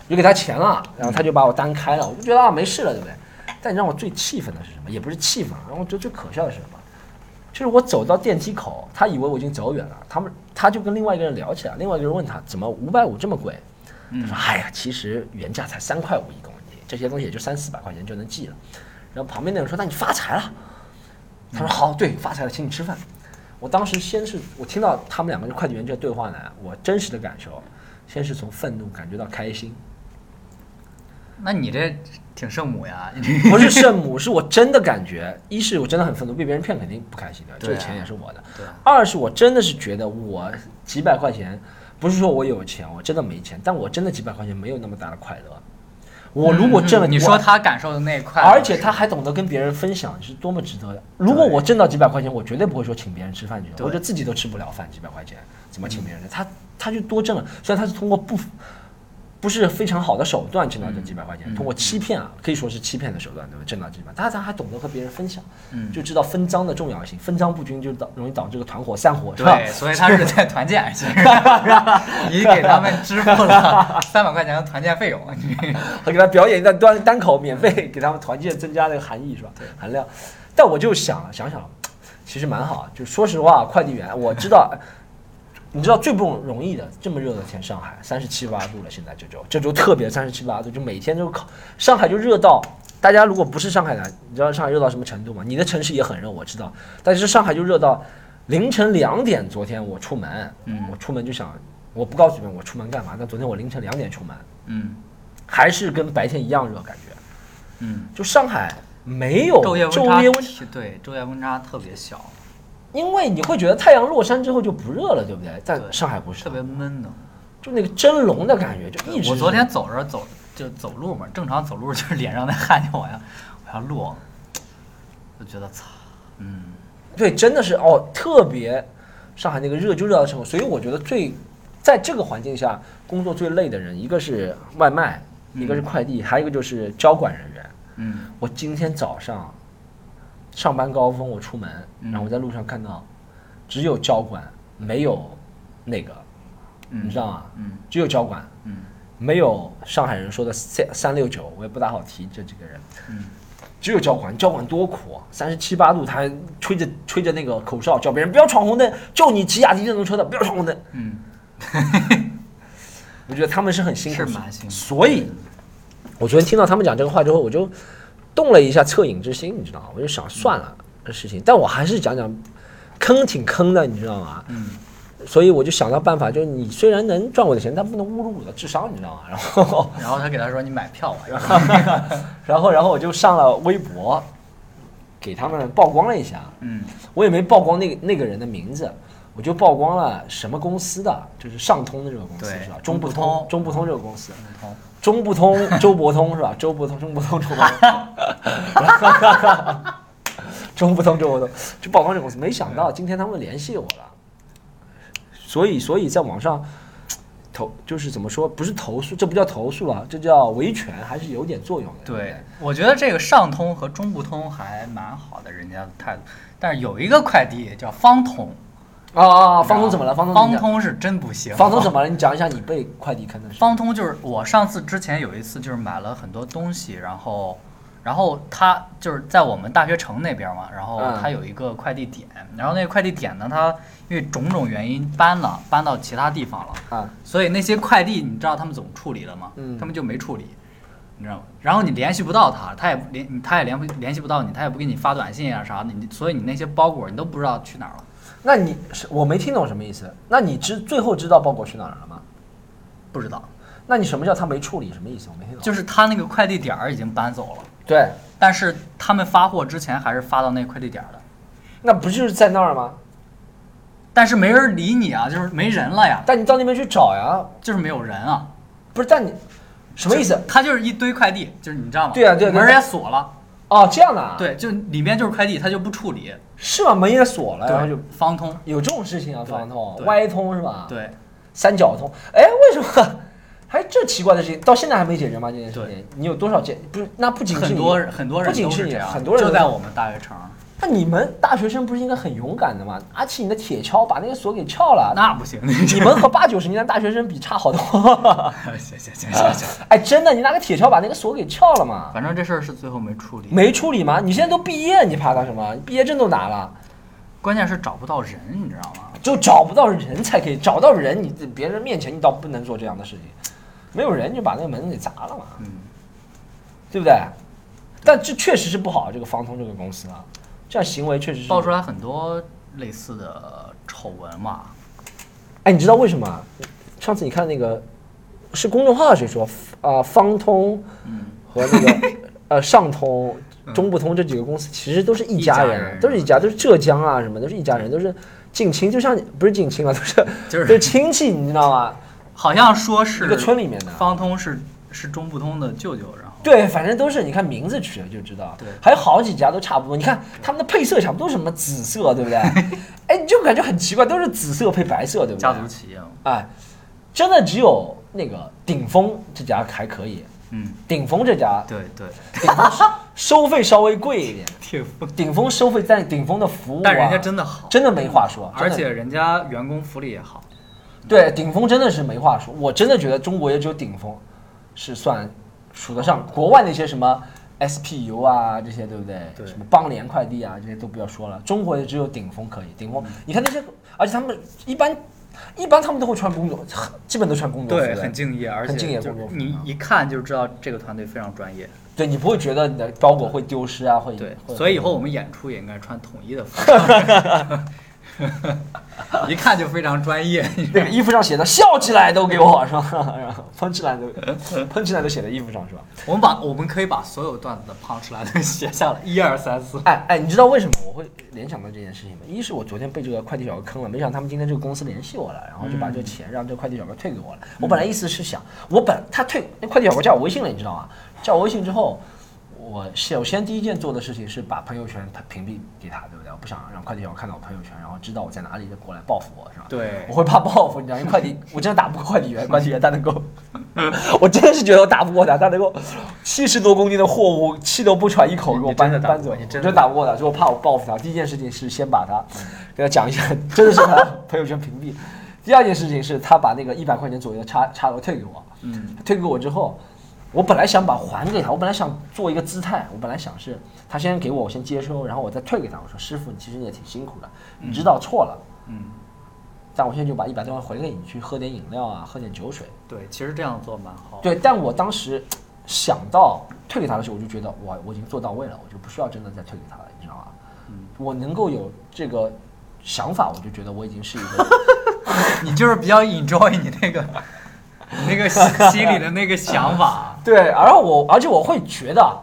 Speaker 1: 我就给他钱了，然后他就把我单开了，我就觉得啊没事了，对不对？但你让我最气愤的是什么？也不是气愤，然后我觉得最可笑的是什么？就是我走到电梯口，他以为我已经走远了，他们他就跟另外一个人聊起来，另外一个人问他怎么五百五这么贵？他
Speaker 2: 嗯
Speaker 1: 说哎呀，其实原价才三块五一公斤，这些东西也就三四百块钱就能寄了。然后旁边那人说那你发财了，他说好，对，发财了，请你吃饭。我当时先是我听到他们两个快递员这对话呢，我真实的感受，先是从愤怒感觉到开心，
Speaker 2: 那你这挺圣母呀，
Speaker 1: 不是圣母，是我真的感觉，一是我真的很愤怒，被别人骗肯定不开心的，这个钱也是我的；
Speaker 2: 啊，
Speaker 1: 二是我真的是觉得我几百块钱，不是说我有钱，我真的没钱，但我真的几百块钱没有那么大的快乐。我如果挣了，
Speaker 2: 嗯你说他感受的那一块，
Speaker 1: 而且他还懂得跟别人分享，是多么值得的。如果我挣到几百块钱，我绝对不会说请别人吃饭去，
Speaker 2: 对
Speaker 1: 或者自己都吃不了饭，几百块钱怎么请别人呢？他他就多挣了，虽然他是通过不不是非常好的手段挣到这几百块钱，
Speaker 2: 嗯
Speaker 1: 通过欺骗啊，可以说是欺骗的手段，对吧？挣到几百，大家还懂得和别人分享，
Speaker 2: 嗯，
Speaker 1: 就知道分赃的重要性，分赃不均就导容易导致这个团伙散伙，是吧？
Speaker 2: 对，所以他是在团建，你给他们支付了 三百块钱的团建费用，你
Speaker 1: 还给他表演一段单单口，免费给他们团建增加那个含义是吧？含量。但我就想想想，其实蛮好。就说实话，快递员我知道，你知道最不容易的，这么热的天，上海三十七八度了，现在这周这周特别三十七八度，就每天都烤。上海就热到，大家如果不是上海的，你知道上海热到什么程度吗？你的城市也很热，我知道，但是上海就热到凌晨两点。昨天我出门，
Speaker 2: 嗯
Speaker 1: 我出门就想，我不告诉你们我出门干嘛。但昨天我凌晨两点出门。
Speaker 2: 嗯
Speaker 1: 还是跟白天一样热，感觉
Speaker 2: 嗯，
Speaker 1: 就上海没有
Speaker 2: 昼夜温差对昼夜温差特别小，
Speaker 1: 因为你会觉得太阳落山之后就不热了，对不对？
Speaker 2: 在
Speaker 1: 上海不是
Speaker 2: 特，别闷的。
Speaker 1: 就那个蒸笼的感觉，就一直。
Speaker 2: 我昨天走着走就走路嘛，正常走路就是脸上那汗就往下往下落，就觉得操，嗯，
Speaker 1: 对，真的是哦，特别上海那个热就热到什么，所以我觉得最在这个环境下工作最累的人，一个是外卖，一个是快递，还有一个就是交管人员。
Speaker 2: 嗯
Speaker 1: 我今天早上上班高峰，我出门，
Speaker 2: 嗯
Speaker 1: 然后我在路上看到只有交管，没有那个，
Speaker 2: 嗯
Speaker 1: 你知道吗？
Speaker 2: 嗯
Speaker 1: 只有交管，
Speaker 2: 嗯
Speaker 1: 没有上海人说的三三六九，我也不大好提这几个人。
Speaker 2: 嗯
Speaker 1: 只有交管，交管多苦啊！三十七八度，他还吹着吹着那个口哨，叫别人不要闯红灯，就你骑雅迪电动车的不要闯红灯。
Speaker 2: 嗯
Speaker 1: 我觉得他们是很辛苦，
Speaker 2: 是蛮辛苦
Speaker 1: 所以，我昨天听到他们讲这个话之后，我就动了一下恻隐之心，你知道吗？我就想算了这事情，但我还是讲讲，坑挺坑的，你知道吗？
Speaker 2: 嗯
Speaker 1: 所以我就想到办法，就是你虽然能赚我的钱，但不能侮辱我的智商，你知道吗？然后，
Speaker 2: 然后他给他说你买票吧，然 后
Speaker 1: 然后，然后我就上了微博，给他们曝光了一下。
Speaker 2: 嗯
Speaker 1: 我也没曝光那个那个人的名字，我就曝光了什么公司的，就是上通的这个公司是吧？中不
Speaker 2: 通
Speaker 1: 通，中不通这个公司，
Speaker 2: 不通
Speaker 1: 中不通，周伯通是吧？周伯通，中不通，周伯通，中不通，周伯通，就曝光这个公司。没想到今天他们联系我了，所以，所以在网上投就是怎么说，不是投诉，这不叫投诉啊，这叫维权，还是有点作用的。对
Speaker 2: 对，我觉得这个上通和中不通还蛮好的，人家的态度。但是有一个快递叫方通，
Speaker 1: 啊啊啊！方通怎么了？方通
Speaker 2: 方通是真不行。
Speaker 1: 方通怎么了？你讲一下你被快递坑的事。
Speaker 2: 方通就是我上次之前有一次就是买了很多东西，然后，然后他就是在我们大学城那边嘛，然后
Speaker 1: 嗯
Speaker 2: 他有一个快递点，然后那个快递点呢，他因为种种原因搬了，搬到其他地方了，
Speaker 1: 啊，
Speaker 2: 所以那些快递你知道他们怎么处理的吗？
Speaker 1: 嗯
Speaker 2: 他们就没处理。你知道吗？然后你联系不到他，他也联，他也联不联系不到你，他也不给你发短信啊啥的，你所以你那些包裹你都不知道去哪儿了。
Speaker 1: 那你是我没听懂什么意思？那你知最后知道包裹去哪儿了吗？
Speaker 2: 不知道，
Speaker 1: 那你什么叫他没处理？什么意思？我没听懂。
Speaker 2: 就是他那个快递点儿已经搬走了，
Speaker 1: 对，
Speaker 2: 但是他们发货之前还是发到那个快递点儿的。
Speaker 1: 那不就是在那儿吗？
Speaker 2: 但是没人理你啊，就是没人了呀，
Speaker 1: 但你到那边去找呀，
Speaker 2: 就是没有人啊。
Speaker 1: 不是？但你什么意思？
Speaker 2: 他就是一堆快递，就是你知道吗？
Speaker 1: 对啊对
Speaker 2: 门儿也锁了。
Speaker 1: 哦，这样的啊？，
Speaker 2: 对，就里面就是快递，他就不处理。
Speaker 1: 是吧？门也锁了，然后就
Speaker 2: 方通。
Speaker 1: 有这种事情啊？方通、歪通是吧？，
Speaker 2: 对，
Speaker 1: 三角通。哎，为什么 还这奇怪的事情到现在还没解决吗？这件事情，你有多少解？不是，那不仅是你
Speaker 2: 很多很多人
Speaker 1: 不仅是你很多人都
Speaker 2: 就在我们大学城。
Speaker 1: 那你们大学生不是应该很勇敢的吗？拿起你的铁锹，把那个锁给撬了。
Speaker 2: 那不行，
Speaker 1: 你们和八九十年代大学生比差好多。
Speaker 2: 行行行行行，
Speaker 1: 哎，真的，你拿个铁锹把那个锁给撬了嘛？
Speaker 2: 反正这事儿是最后没处理。
Speaker 1: 没处理吗？你现在都毕业，你怕他什么？毕业证都拿了，
Speaker 2: 关键是找不到人，你知道吗？
Speaker 1: 就找不到人才可以找到人，你在别人面前你倒不能做这样的事情。没有人就把那个门给砸了嘛，
Speaker 2: 嗯，
Speaker 1: 对不对？但这确实是不好，这个方通这个公司啊，这样行为确实是
Speaker 2: 爆出来很多类似的丑闻嘛。
Speaker 1: 哎，你知道为什么？上次你看那个是公众号谁说啊、方通
Speaker 2: 嗯，
Speaker 1: 和那个 呃上通、
Speaker 2: 嗯
Speaker 1: 中不通这几个公司其实都是一家人，
Speaker 2: 家人
Speaker 1: 都是一家，都是浙江啊什么，都是一家人，都是近亲，就像不是近亲了，都是
Speaker 2: 就是
Speaker 1: 亲戚，你知道吗？
Speaker 2: 好像说是
Speaker 1: 一个村里面的。
Speaker 2: 方通是是中不通的舅舅，
Speaker 1: 对，反正都是你看名字取了就知道。
Speaker 2: 对
Speaker 1: 还有好几家都差不多。你看他们的配色差不多，都是什么紫色，对不对？哎，你就感觉很奇怪，都是紫色配白色，对不对？
Speaker 2: 家族企业嘛。
Speaker 1: 哎，真的只有那个顶峰这家还可以。
Speaker 2: 嗯，
Speaker 1: 顶峰这家，
Speaker 2: 对对，
Speaker 1: 顶峰收 收费稍微贵一点。
Speaker 2: 顶峰。
Speaker 1: 顶峰收费在顶峰的服务、啊，
Speaker 2: 但人家真的好，
Speaker 1: 真的没话说，
Speaker 2: 而且人家员工福利也好。
Speaker 1: 对顶峰真的是没话说。我真的觉得中国也只有顶峰是算数得上，国外那些什么 SPU 啊这些，对不对？
Speaker 2: 对
Speaker 1: 什么邦联快递啊这些都不要说了，中国也只有顶峰可以。顶峰，你看那些，而且他们一般一般他们都会穿工作，基本都穿工作服
Speaker 2: 对，很敬业，而且
Speaker 1: 很敬业工作服
Speaker 2: 你一看就知道这个团队非常专业。
Speaker 1: 对你不会觉得你的包裹会丢失啊，会
Speaker 2: 对，
Speaker 1: 会
Speaker 2: 所以以后我们演出也应该穿统一的服装，一看就非常专业。
Speaker 1: 那个衣服上写的“笑起来”都给我是吧？喷起来都喷起来都写在衣服上是吧？
Speaker 2: 我们把我们可以把所有段子的胖出来都写下来，一二三四。
Speaker 1: 哎哎，你知道为什么我会联想到这件事情吗？一是我昨天被这个快递小哥坑了，没想到他们今天这个公司联系我了，然后就把这个钱让这个快递小哥退给我了。我本来意思是想，我本他退那快递小哥加我微信了，你知道吗？加我微信之后，我我首先第一件做的事情是把朋友圈屏蔽给他，对不对？我不想让快递小哥看到我朋友圈，然后知道我在哪里，就过来报复我，是吧？
Speaker 2: 对
Speaker 1: 我会怕报复，你知道，因为快递我真的打不过快递员，快递员他能够，我真的是觉得我打不过他，他能够七十多公斤的货物气都不喘一口给我搬
Speaker 2: 你真的打不
Speaker 1: 搬走，
Speaker 2: 你真的
Speaker 1: 打不过他，所以我怕我报复他。第一件事情是先把他给他讲一下，真的是他朋友圈屏蔽。第二件事情是他把那个一百块钱左右的差差额退给我，
Speaker 2: 嗯，
Speaker 1: 退给我之后，我本来想把还给他，我本来想做一个姿态，我本来想是他先给我，我先接收，然后我再退给他。我说师傅，你其实你也挺辛苦的，你知道错了，
Speaker 2: 嗯，
Speaker 1: 但我现在就把一百多万回给你，去喝点饮料啊，喝点酒水。
Speaker 2: 对，其实这样做蛮好。
Speaker 1: 对，但我当时想到退给他的时候，我就觉得我，我已经做到位了，我就不需要真的再退给他了，你知道吗？
Speaker 2: 嗯
Speaker 1: 我能够有这个想法，我就觉得我已经是一个
Speaker 2: 你就是比较 enjoy 你那个你那个心心里的那个想法。
Speaker 1: 对，然后我而且我会觉得，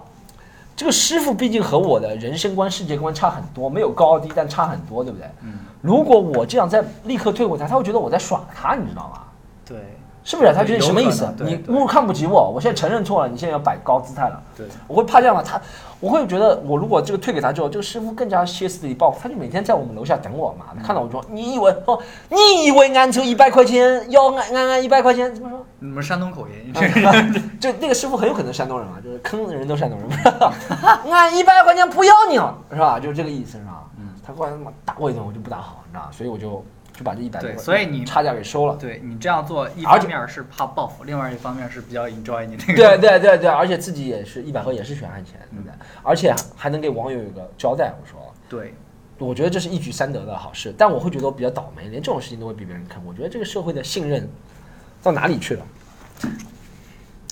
Speaker 1: 这个师傅毕竟和我的人生观、世界观差很多，没有高低，但差很多，对不对？
Speaker 2: 嗯，
Speaker 1: 如果我这样再立刻退回他，他会觉得我在耍他，你知道吗？
Speaker 2: 对
Speaker 1: 是不是？他觉得什么意思你侮辱看不起我，我现在承认错了，你现在要摆高姿态了。
Speaker 2: 对，
Speaker 1: 我会怕这样吗？他，我会觉得我如果这个退给他之后，这个师傅更加歇斯底里报复，他就每天在我们楼下等我嘛。看到我说，你以为哦，你以为俺就一百块钱要俺俺俺一百块钱怎么说？
Speaker 2: 你们山东口音，这 是
Speaker 1: 就那个师傅很有可能山东人嘛，就是坑的人都山东人，俺一百块钱不要你了，是吧？就是这个意思，是吧？
Speaker 2: 嗯，
Speaker 1: 他过来他妈打我一顿，我就不打好，你知道？所以我就就把这一百
Speaker 2: 对所以你
Speaker 1: 差价给收了。
Speaker 2: 对你这样做，一方面是怕报复，另外一方面是比较 enjoy 你这个。
Speaker 1: 对对对对，而且自己也是一百盒也是血汗钱，对不对？而且还能给网友有个交代，我说。
Speaker 2: 对
Speaker 1: 我觉得这是一举三得的好事，但我会觉得我比较倒霉，连这种事情都会比别人坑。我觉得这个社会的信任到哪里去了？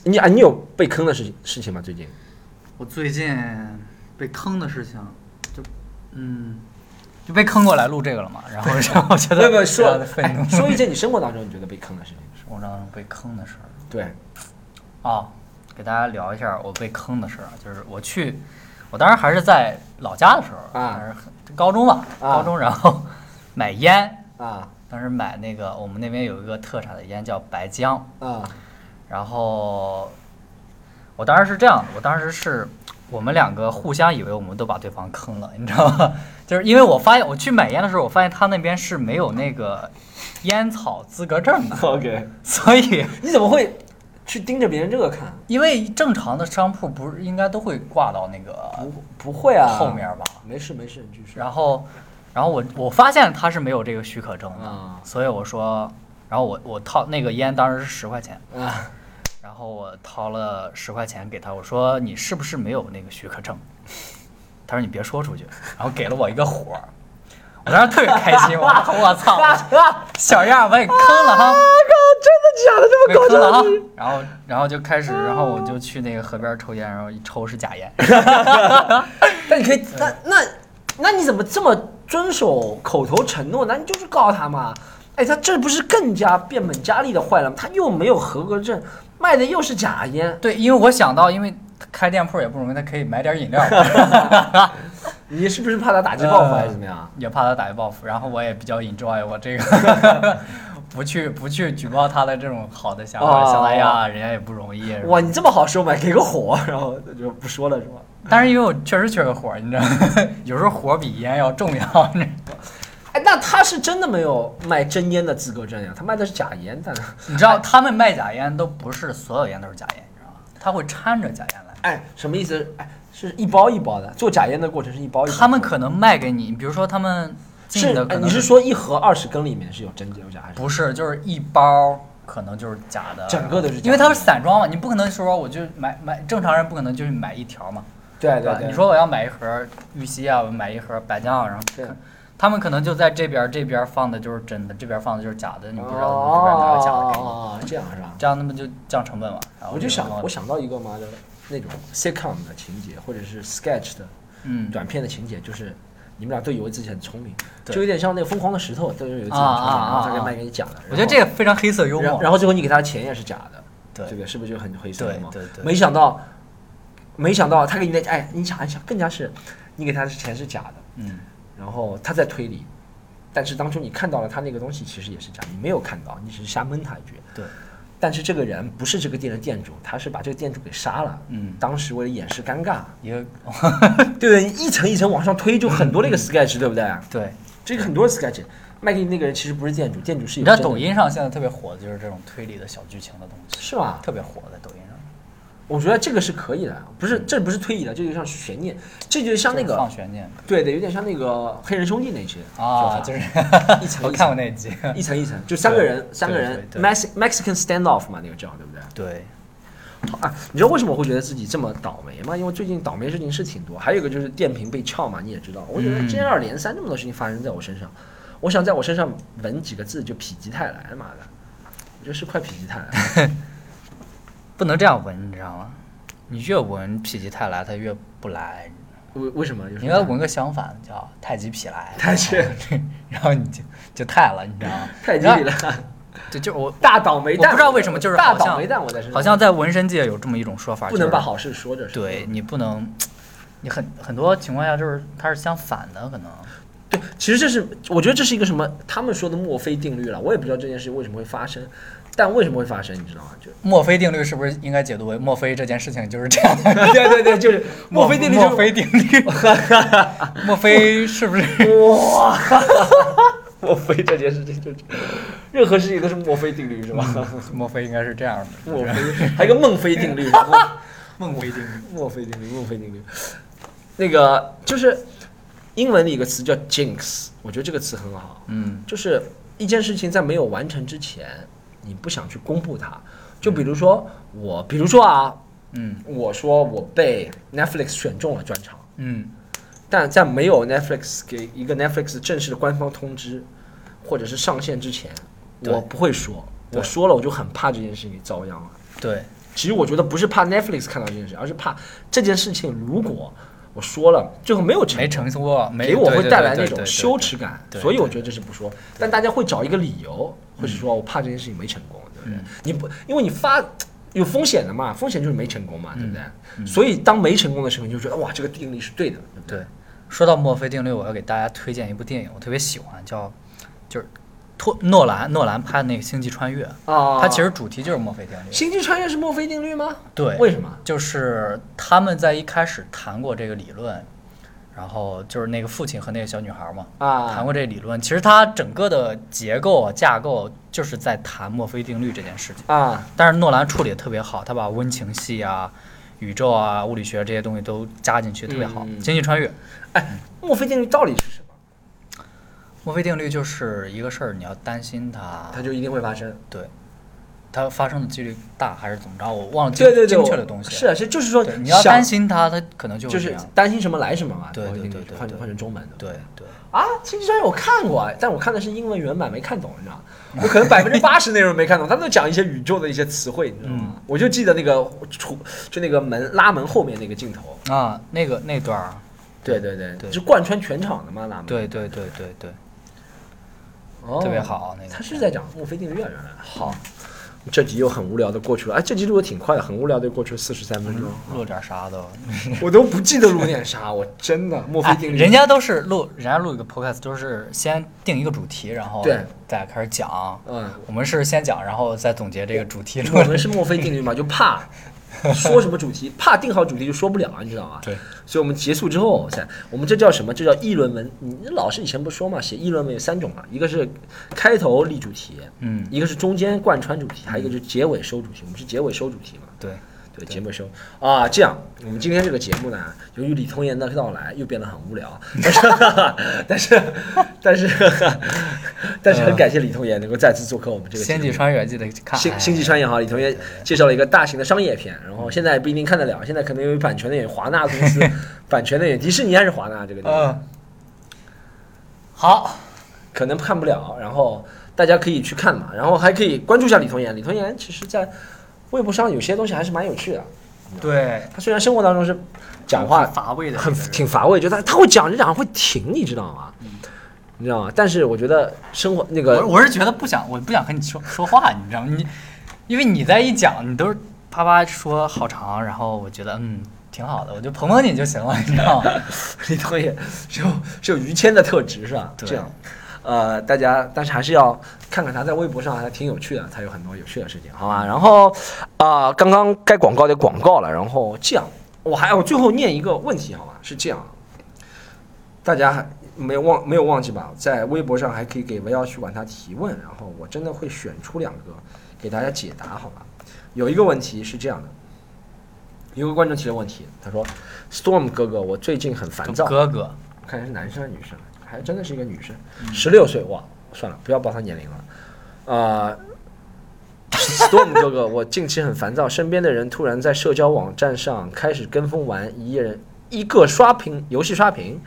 Speaker 1: 你啊，你有被坑的事情事情吗？最近？
Speaker 2: 我最近被坑的事情，就嗯，就被坑过来录这个了嘛，然后让我觉得
Speaker 1: 说。说一件你生活当中你觉得被坑的事情。
Speaker 2: 生活当中被坑的事儿
Speaker 1: 对，
Speaker 2: 啊，给大家聊一下我被坑的事儿啊，就是我去，我当时还是在老家的时候，
Speaker 1: 啊
Speaker 2: 还是高中吧，
Speaker 1: 啊
Speaker 2: 高中，然后买烟，
Speaker 1: 啊
Speaker 2: 当时买那个我们那边有一个特产的烟叫白浆，
Speaker 1: 啊
Speaker 2: 然后我当时是这样的，我当时是我们两个互相以为我们都把对方坑了，你知道吗？就是因为我发现我去买烟的时候，我发现他那边是没有那个烟草资格证的，，
Speaker 1: OK，
Speaker 2: 所以
Speaker 1: 你怎么会去盯着别人这个看？
Speaker 2: 因为正常的商铺不是应该都会挂到那个
Speaker 1: 不不会啊，
Speaker 2: 后面吧？
Speaker 1: 没事没事，你继续。
Speaker 2: 然后，然后我我发现他是没有这个许可证的，
Speaker 1: 啊
Speaker 2: 所以我说，然后我我套那个烟当时是十块钱，
Speaker 1: 啊，
Speaker 2: 然后我掏了十块钱给他，我说你是不是没有那个许可证？他说你别说出去，然后给了我一个火儿，我当时特别开心，我我操，小样儿把你坑了哈，我靠
Speaker 1: 真的假的？这
Speaker 2: 被坑了哈，然后然后就开始，然后我就去那个河边抽烟，然后一抽是假烟，
Speaker 1: 那你可以，那那那你怎么这么遵守口头承诺？那你就去告他嘛。哎，他这不是更加变本加厉的坏了吗？他又没有合格证，卖的又是假烟。
Speaker 2: 对，因为我想到，因为开店铺也不容易，他可以买点饮料，
Speaker 1: 你是不是怕他打击报复还是怎么样？
Speaker 2: 也怕他打击报复，然后我也比较 enjoy 我这个 不去不去举报他的这种好的想法，
Speaker 1: 哦
Speaker 2: 想哎呀，人家也不容易。
Speaker 1: 哇，你这么好收买，给个火，然后就不说了是吧？
Speaker 2: 但是因为我确实缺个火，你知道，有时候火比烟要重要。
Speaker 1: 哎，那他是真的没有卖真烟的资格证呀？他卖的是假烟，但
Speaker 2: 你知道他们卖假烟都不是所有烟都是假烟，你知道吗？他会掺着假烟来。
Speaker 1: 哎，什么意思？哎，是一包一包的，做假烟的过程是一包一包。
Speaker 2: 他们可能卖给你，比如说他们进的可能
Speaker 1: 哎你是说一盒二十根里面是有真有假还是？
Speaker 2: 不是，就是一包可能就是假的，
Speaker 1: 整个都是假的
Speaker 2: 因为它是散装嘛，你不可能说我就买买，正常人不可能就是买一条嘛，吧？
Speaker 1: 对对对。
Speaker 2: 你说我要买一盒玉溪啊，我买一盒白酱啊，然后
Speaker 1: 对
Speaker 2: 他们可能就在这边这边放的就是真的，这边放的就是假的，你不知道他们这边拿个假的
Speaker 1: 哦，这样是吧？
Speaker 2: 这样他们就降成本嘛。然后
Speaker 1: 我就想我想到一个嘛的那种 sitcom 的情节，或者是 sketch 的
Speaker 2: 嗯，
Speaker 1: 短片的情节，就是你们俩都以为自己很聪明，就有点像那个疯狂的石头，都以为自己很
Speaker 2: 啊
Speaker 1: 聪明，
Speaker 2: 啊
Speaker 1: 然后他给
Speaker 2: 啊
Speaker 1: 卖给你假的。
Speaker 2: 我觉得这个非常黑色幽，默。
Speaker 1: 然后最后你给他的钱也是假的，
Speaker 2: 对
Speaker 1: 这个是不是就很黑色幽默？
Speaker 2: 对对对
Speaker 1: 没想到，没想到他给你的，哎，你想一想，更加是你给他的钱是假的，
Speaker 2: 嗯，
Speaker 1: 然后他在推理，但是当初你看到了他那个东西其实也是这样，你没有看到，你只是瞎蒙他一句。
Speaker 2: 对，
Speaker 1: 但是这个人不是这个店的店主，他是把这个店主给杀了。
Speaker 2: 嗯，
Speaker 1: 当时为了掩饰尴尬，
Speaker 2: 一个
Speaker 1: 对不对？一层一层往上推，就很多那个 sketch，对不对？
Speaker 2: 对，
Speaker 1: 这个很多 sketch。麦克那个人其实不是店主，店主是
Speaker 2: 你知道抖音上现在特别火的就是这种推理的小剧情的东西，
Speaker 1: 是吧？
Speaker 2: 特别火在抖音上。
Speaker 1: 我觉得这个是可以的，不是这不是推移的，这就像悬念，这就像那
Speaker 2: 个放
Speaker 1: 个
Speaker 2: 悬念
Speaker 1: 对对，有点像那个黑人兄弟那集
Speaker 2: 啊，就是
Speaker 1: 一层
Speaker 2: 我
Speaker 1: 一层
Speaker 2: 看过那集，
Speaker 1: 一层一层，就三个人三个人 Mex Mexican standoff 嘛，那个叫对不对？
Speaker 2: 对，
Speaker 1: 啊，你知道为什么我会觉得自己这么倒霉吗？因为最近倒霉事情是挺多，还有一个就是电瓶被撬嘛，你也知道。我觉得
Speaker 2: 嗯
Speaker 1: 接二连三这么多事情发生在我身上，我想在我身上纹几个字，就否极泰来，妈的，我觉得是快否极泰来。
Speaker 2: 不能这样闻，你知道吗？你越闻否极泰来，它越不来。
Speaker 1: 为为什么？
Speaker 2: 你应该闻个相反，叫太极否来。
Speaker 1: 太极
Speaker 2: 然后，然后你就就泰了，你知道吗？
Speaker 1: 太极了，
Speaker 2: 就就我
Speaker 1: 大倒霉蛋。
Speaker 2: 我不知道为什么就是
Speaker 1: 大倒霉蛋，我在身上。
Speaker 2: 好像在纹身界有这么一种说法，就是
Speaker 1: 不能把好事说着。
Speaker 2: 对你不能，你很很多情况下就是它是相反的，可能。
Speaker 1: 对，其实这是我觉得这是一个什么他们说的墨菲定律了，我也不知道这件事情为什么会发生，但为什么会发生，你知道吗？就
Speaker 2: 墨菲定律是不是应该解读为墨菲这件事情就是这样的？
Speaker 1: 对对对，就 是墨菲定律、就是。
Speaker 2: 墨菲定律，墨菲是不是？
Speaker 1: 哇，墨菲这件事情就是，任何事情都是墨菲定律是吧？
Speaker 2: 墨菲应该是这样的。
Speaker 1: 墨菲还有个孟非定律，墨
Speaker 2: 孟非定律。
Speaker 1: 墨菲定律，墨菲定律。那个就是英文的一个词叫 jinx，我觉得这个词很好，
Speaker 2: 嗯
Speaker 1: 就是一件事情在没有完成之前，你不想去公布它。就比如说我，比如说啊，
Speaker 2: 嗯
Speaker 1: 我说我被 Netflix 选中了专场。
Speaker 2: 嗯
Speaker 1: 但在没有 Netflix 给一个 Netflix 正式的官方通知，或者是上线之前，我不会说。我说了，我就很怕这件事情遭殃了。
Speaker 2: 对，
Speaker 1: 其实我觉得不是怕 Netflix 看到这件事，而是怕这件事情如果我说了，最后没有成
Speaker 2: 没，成功，没
Speaker 1: 给我会带来那种羞耻感。所以我觉得这是不说，但大家会找一个理由，或者说我怕这件事情没成功，对不对
Speaker 2: 嗯？
Speaker 1: 你不，因为你发。有风险的嘛，风险就是没成功嘛，对不对？
Speaker 2: 嗯
Speaker 1: 所以当没成功的时候，你就觉得哇，这个定律是对的，对不？对，
Speaker 2: 说到墨菲定律，我要给大家推荐一部电影，我特别喜欢，叫就是托诺兰诺兰拍的那个《星际穿越》，
Speaker 1: 啊，
Speaker 2: 它其实主题就是墨菲定律。
Speaker 1: 星际穿越是墨菲定律吗？
Speaker 2: 对，
Speaker 1: 为什么？
Speaker 2: 就是他们在一开始谈过这个理论，然后就是那个父亲和那个小女孩嘛，
Speaker 1: 啊，
Speaker 2: 谈过这个理论。其实它整个的结构啊架构就是在谈墨菲定律这件事情。
Speaker 1: 啊，
Speaker 2: 但是诺兰处理的特别好，他把温情戏啊、宇宙啊、物理学这些东西都加进去，特别好。
Speaker 1: 嗯
Speaker 2: 星际穿越，哎
Speaker 1: 墨菲定律到底是什么？
Speaker 2: 墨菲定律就是一个事儿，你要担心它，
Speaker 1: 它就一定会发生。
Speaker 2: 对，它发生的几率大还是怎么着？我忘了精
Speaker 1: 对对对，
Speaker 2: 精确的东西。
Speaker 1: 是啊，是就是说，
Speaker 2: 你要担心它，它可能就
Speaker 1: 就是。担心什么来什么嘛。
Speaker 2: 对对对对对
Speaker 1: 换成中文的。
Speaker 2: 对对，
Speaker 1: 啊，星际穿越我看过，啊，但我看的是英文原版，没看懂，你知道吗？我可能百分之八十内容没看懂，他们都讲一些宇宙的一些词汇，你知道吗？
Speaker 2: 嗯
Speaker 1: 我就记得那个出就那个门拉门后面那个镜头，
Speaker 2: 啊，那个那段儿，
Speaker 1: 对对对，
Speaker 2: 对
Speaker 1: 是贯穿全场的嘛拉门。
Speaker 2: 对对对对对，
Speaker 1: 哦，
Speaker 2: 特别好那个
Speaker 1: 他是在讲墨菲定律啊，原来好。这集又很无聊的过去了，哎，这集录的挺快的，很无聊的过去了四十三分钟，
Speaker 2: 录点啥都。
Speaker 1: 我都不记得录点啥，我真的 墨菲
Speaker 2: 哎，
Speaker 1: 定律。
Speaker 2: 人家都是录，人家录一个 podcast 都是先定一个主题，然后
Speaker 1: 对
Speaker 2: 再开始讲。
Speaker 1: 嗯，
Speaker 2: 我们是先讲，然后再总结这个主题。
Speaker 1: 我们是墨菲定律嘛，就怕 说什么主题，怕定好主题就说不了，你知道吗？
Speaker 2: 对，
Speaker 1: 所以我们结束之后再，我们这叫什么？这叫议论文。你老师以前不是说嘛，写议论文有三种嘛，一个是开头立主题，
Speaker 2: 嗯，
Speaker 1: 一个是中间贯穿主题，还有一个就是结尾收主题。我们是结尾收主题嘛。
Speaker 2: 对，
Speaker 1: 对，结尾收啊，这样我们今天这个节目呢，由于李通言的到来，又变得很无聊，但是 但是 但是 但是很感谢李童言能够再次做客我们这个
Speaker 2: 星际穿越记得看。
Speaker 1: 星
Speaker 2: 哎
Speaker 1: 星际穿越哈，李同学介绍了一个大型的商业片，然后现在不一定看得了，现在可能由于版权的原因，华纳公司 版权的原因，迪士尼还是华纳这个地方，
Speaker 2: 嗯，好，
Speaker 1: 可能看不了，然后大家可以去看嘛，然后还可以关注一下李童言，李童言其实在微博上有些东西还是蛮有趣的，
Speaker 2: 对，
Speaker 1: 他虽然生活当中是讲话
Speaker 2: 乏味的，
Speaker 1: 很挺乏味，就他他会讲着讲着会停，你知道吗？你知道吗？但是我觉得生活那个
Speaker 2: 我我是觉得不想，我不想和你说 说话，你知道吗？你因为你在一讲，你都是啪啪说好长，然后我觉得嗯挺好的，我就捧捧你就行了，你知道吗？
Speaker 1: 李童言是有是有于谦的特质是吧？
Speaker 2: 对
Speaker 1: 这样呃，大家但是还是要看看他在微博上还挺有趣的，他有很多有趣的事情，好吧？然后啊、刚刚该广告的广告了，然后这样，我还我最后念一个问题，好吧？是这样，大家还没有忘没有忘记吧？在微博上还可以给维奥去管他提问，然后我真的会选出两个给大家解答，好吧？有一个问题是这样的，有个观众提的问题，他说：“Storm 哥哥，我最近很烦躁。”
Speaker 2: 哥哥，
Speaker 1: 看是男生还是女生，还真的是一个女生，十六岁哇，算了，不要报他年龄了。呃，Storm 哥哥，我近期很烦躁，身边的人突然在社交网站上开始跟风玩一人一个刷屏游戏刷屏，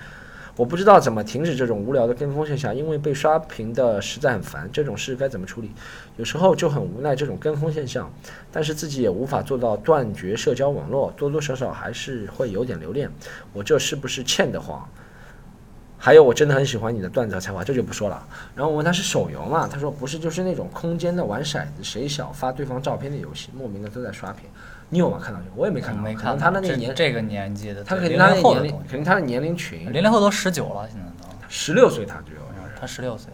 Speaker 1: 我不知道怎么停止这种无聊的跟风现象，因为被刷屏的实在很烦，这种事该怎么处理？有时候就很无奈这种跟风现象，但是自己也无法做到断绝社交网络，多多少少还是会有点留恋。我这是不是欠得慌？还有，我真的很喜欢你的段子和才华，这就不说了。然后我问他是手游嘛，他说不是，就是那种空间的玩骰子，谁小发对方照片的游戏，莫名的都在刷屏。你有吗？看到这个？我也没看到，
Speaker 2: 没看到
Speaker 1: 他的那年，
Speaker 2: 这个年纪的，
Speaker 1: 他肯定他的年龄
Speaker 2: 零后
Speaker 1: 肯定他的年龄群，
Speaker 2: 零零后都十九了，现在都，
Speaker 1: 十六岁他只有。
Speaker 2: 他十六岁。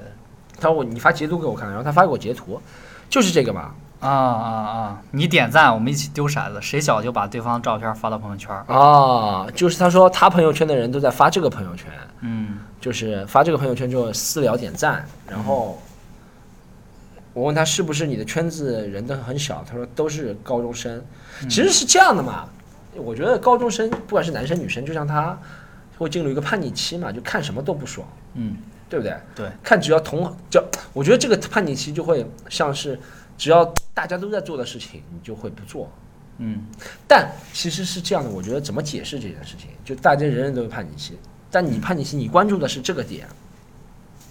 Speaker 1: 他说我你发截图给我看，然后他发给我截图，就是这个吧？
Speaker 2: 啊啊啊！你点赞，我们一起丢骰子，谁小就把对方照片发到朋友圈。
Speaker 1: 啊，就是他说他朋友圈的人都在发这个朋友圈，
Speaker 2: 嗯，
Speaker 1: 就是发这个朋友圈之后私聊点赞，然后我问他是不是你的圈子人都很小，他说都是高中生，其实是这样的嘛。我觉得高中生不管是男生女生，就像他会进入一个叛逆期嘛，就看什么都不爽，
Speaker 2: 嗯，
Speaker 1: 对不对？
Speaker 2: 对，
Speaker 1: 看只要同就我觉得这个叛逆期就会像是只要大家都在做的事情，你就会不做。
Speaker 2: 嗯，
Speaker 1: 但其实是这样的，我觉得怎么解释这件事情，就大家人人都有叛逆期，但你叛逆期，你关注的是这个点。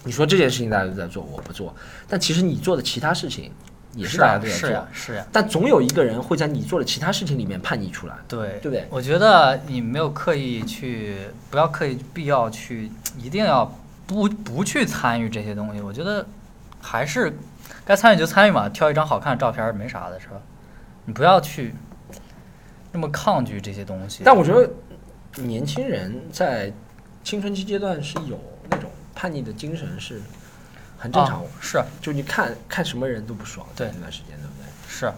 Speaker 1: 你说这件事情大家都在做，我不做，但其实你做的其他事情也是大家都在做，
Speaker 2: 是呀，是呀，
Speaker 1: 但总有一个人会在你做的其他事情里面叛逆出来，
Speaker 2: 对，
Speaker 1: 对不对？
Speaker 2: 我觉得你没有刻意去，不要刻意必要去，一定要不不去参与这些东西。我觉得还是该参与就参与嘛，挑一张好看的照片没啥的，是吧？你不要去那么抗拒这些东西。
Speaker 1: 但我觉得年轻人在青春期阶段是有叛逆的精神，是很正常。
Speaker 2: 啊是
Speaker 1: 就你看看什么人都不爽，
Speaker 2: 对
Speaker 1: 那段时间，对不对？
Speaker 2: 是，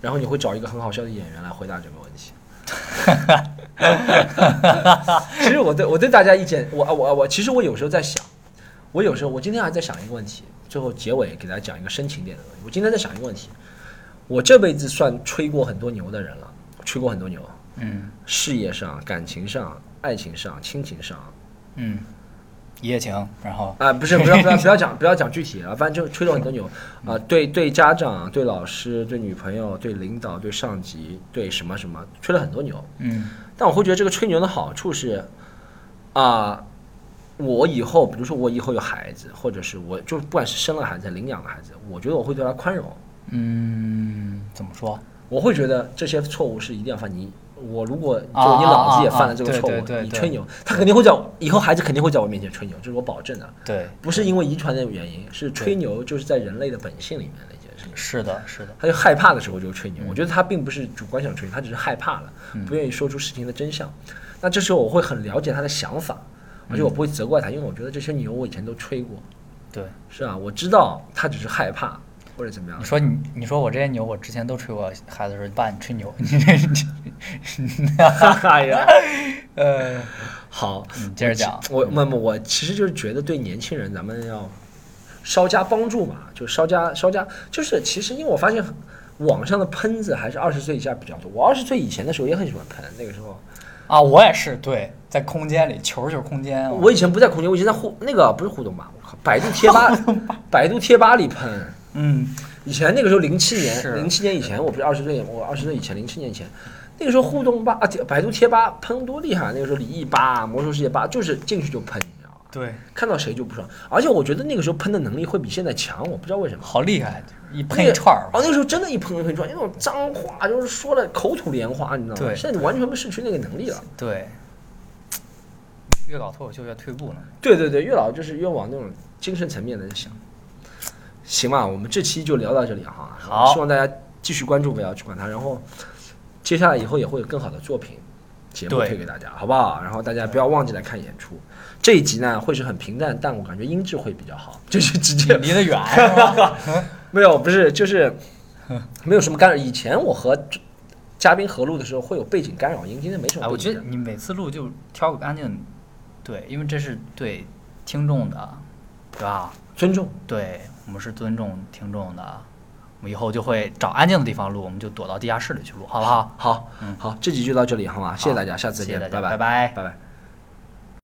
Speaker 1: 然后你会找一个很好笑的演员来回答这个问题。其实我对我对大家意见，我我我，其实我有时候在想，我有时候我今天还在想一个问题，最后结尾给大家讲一个深情点的问题。我今天在想一个问题，我这辈子算吹过很多牛的人了，吹过很多牛，
Speaker 2: 嗯
Speaker 1: 事业上、感情上、爱情上、亲情上，
Speaker 2: 嗯，一夜情，然后
Speaker 1: 啊、不是，不要不要不要讲不要讲具体啊，反正就吹了很多牛啊、对对家长、对老师、对女朋友、对领导、对上级、对什么什么，吹了很多牛。
Speaker 2: 嗯
Speaker 1: 但我会觉得这个吹牛的好处是，啊、我以后比如说我以后有孩子，或者是我就不管是生了孩子、领养了孩子，我觉得我会对他宽容，
Speaker 2: 嗯，怎么说？
Speaker 1: 我会觉得这些错误是一定要犯。你我如果就
Speaker 2: 啊
Speaker 1: 你老子也犯了这个错误，你吹牛，他肯定会在我以后孩子肯定会在我面前吹牛，这是我保证的。
Speaker 2: 对，
Speaker 1: 不是因为遗传的原因，是吹牛就是在人类的本性里面的一件事情。
Speaker 2: 是的，是的，
Speaker 1: 他就害怕的时候就吹牛，我觉得他并不是主观想吹，他只是害怕了，
Speaker 2: 嗯
Speaker 1: 不愿意说出事情的真相。那这时候我会很了解他的想法，而且我不会责怪他，因为我觉得这些牛我以前都吹过，
Speaker 2: 对。
Speaker 1: 是啊，我知道他只是害怕或者怎么样
Speaker 2: 你。说你，你说我这些牛，我之前都吹过孩子说，爸，你吹牛，你这，
Speaker 1: 哎呀，
Speaker 2: 呃，
Speaker 1: 好，
Speaker 2: 你接着讲，
Speaker 1: 我那么我其实就是觉得对年轻人咱们要稍加帮助嘛，就稍加稍加，就是其实因为我发现网上的喷子还是二十岁以下比较多。我二十岁以前的时候也很喜欢喷，那个时候
Speaker 2: 啊，我也是，对，在空间里，球就是空间，
Speaker 1: 我以前不在空间，我以前在互那个不是互动吧，我靠，百度贴吧，百度贴吧里喷。
Speaker 2: 嗯，
Speaker 1: 以前那个时候零七年，
Speaker 2: 是
Speaker 1: 零七年以前我不是二十岁，我二十岁以前零七年以前，那个时候互动吧啊，百度贴吧喷多厉害，那个时候李毅吧、魔兽世界吧，就是进去就喷，你知道吗？
Speaker 2: 对，
Speaker 1: 看到谁就不爽，而且我觉得那个时候喷的能力会比现在强，我不知道为什么。
Speaker 2: 好厉害，一喷一串儿
Speaker 1: 哦，，那个时候真的，一喷就喷一串，那种脏话就是说了口吐莲花，你知道吗？
Speaker 2: 对
Speaker 1: 现在完全失去那个能力了。
Speaker 2: 对，越搞脱口秀越退步了，
Speaker 1: 对对对，越老就是越往那种精神层面的想。行吧，我们这期就聊到这里哈。
Speaker 2: 好
Speaker 1: 希望大家继续关注不要去管它，然后接下来以后也会有更好的作品。节目推给大家，好不好？然后大家不要忘记来看演出。这一集呢会是很平淡，但我感觉音质会比较好，就是直接
Speaker 2: 离得远？
Speaker 1: 没有，不是，就是没有什么干扰。以前我和嘉宾合录的时候会有背景干扰音，今天没什么
Speaker 2: 哎，我。觉得你每次录就挑个干净，对，因为这是对听众的，对吧？
Speaker 1: 尊重，
Speaker 2: 对我们是尊重听众的，我们以后就会找安静的地方录，我们就躲到地下室里去录，好不好？
Speaker 1: 好，
Speaker 2: 嗯
Speaker 1: 好，这集就到这里，好吗？谢谢大家，下次再见，
Speaker 2: 谢谢大家，
Speaker 1: 拜
Speaker 2: 拜拜
Speaker 1: 拜拜。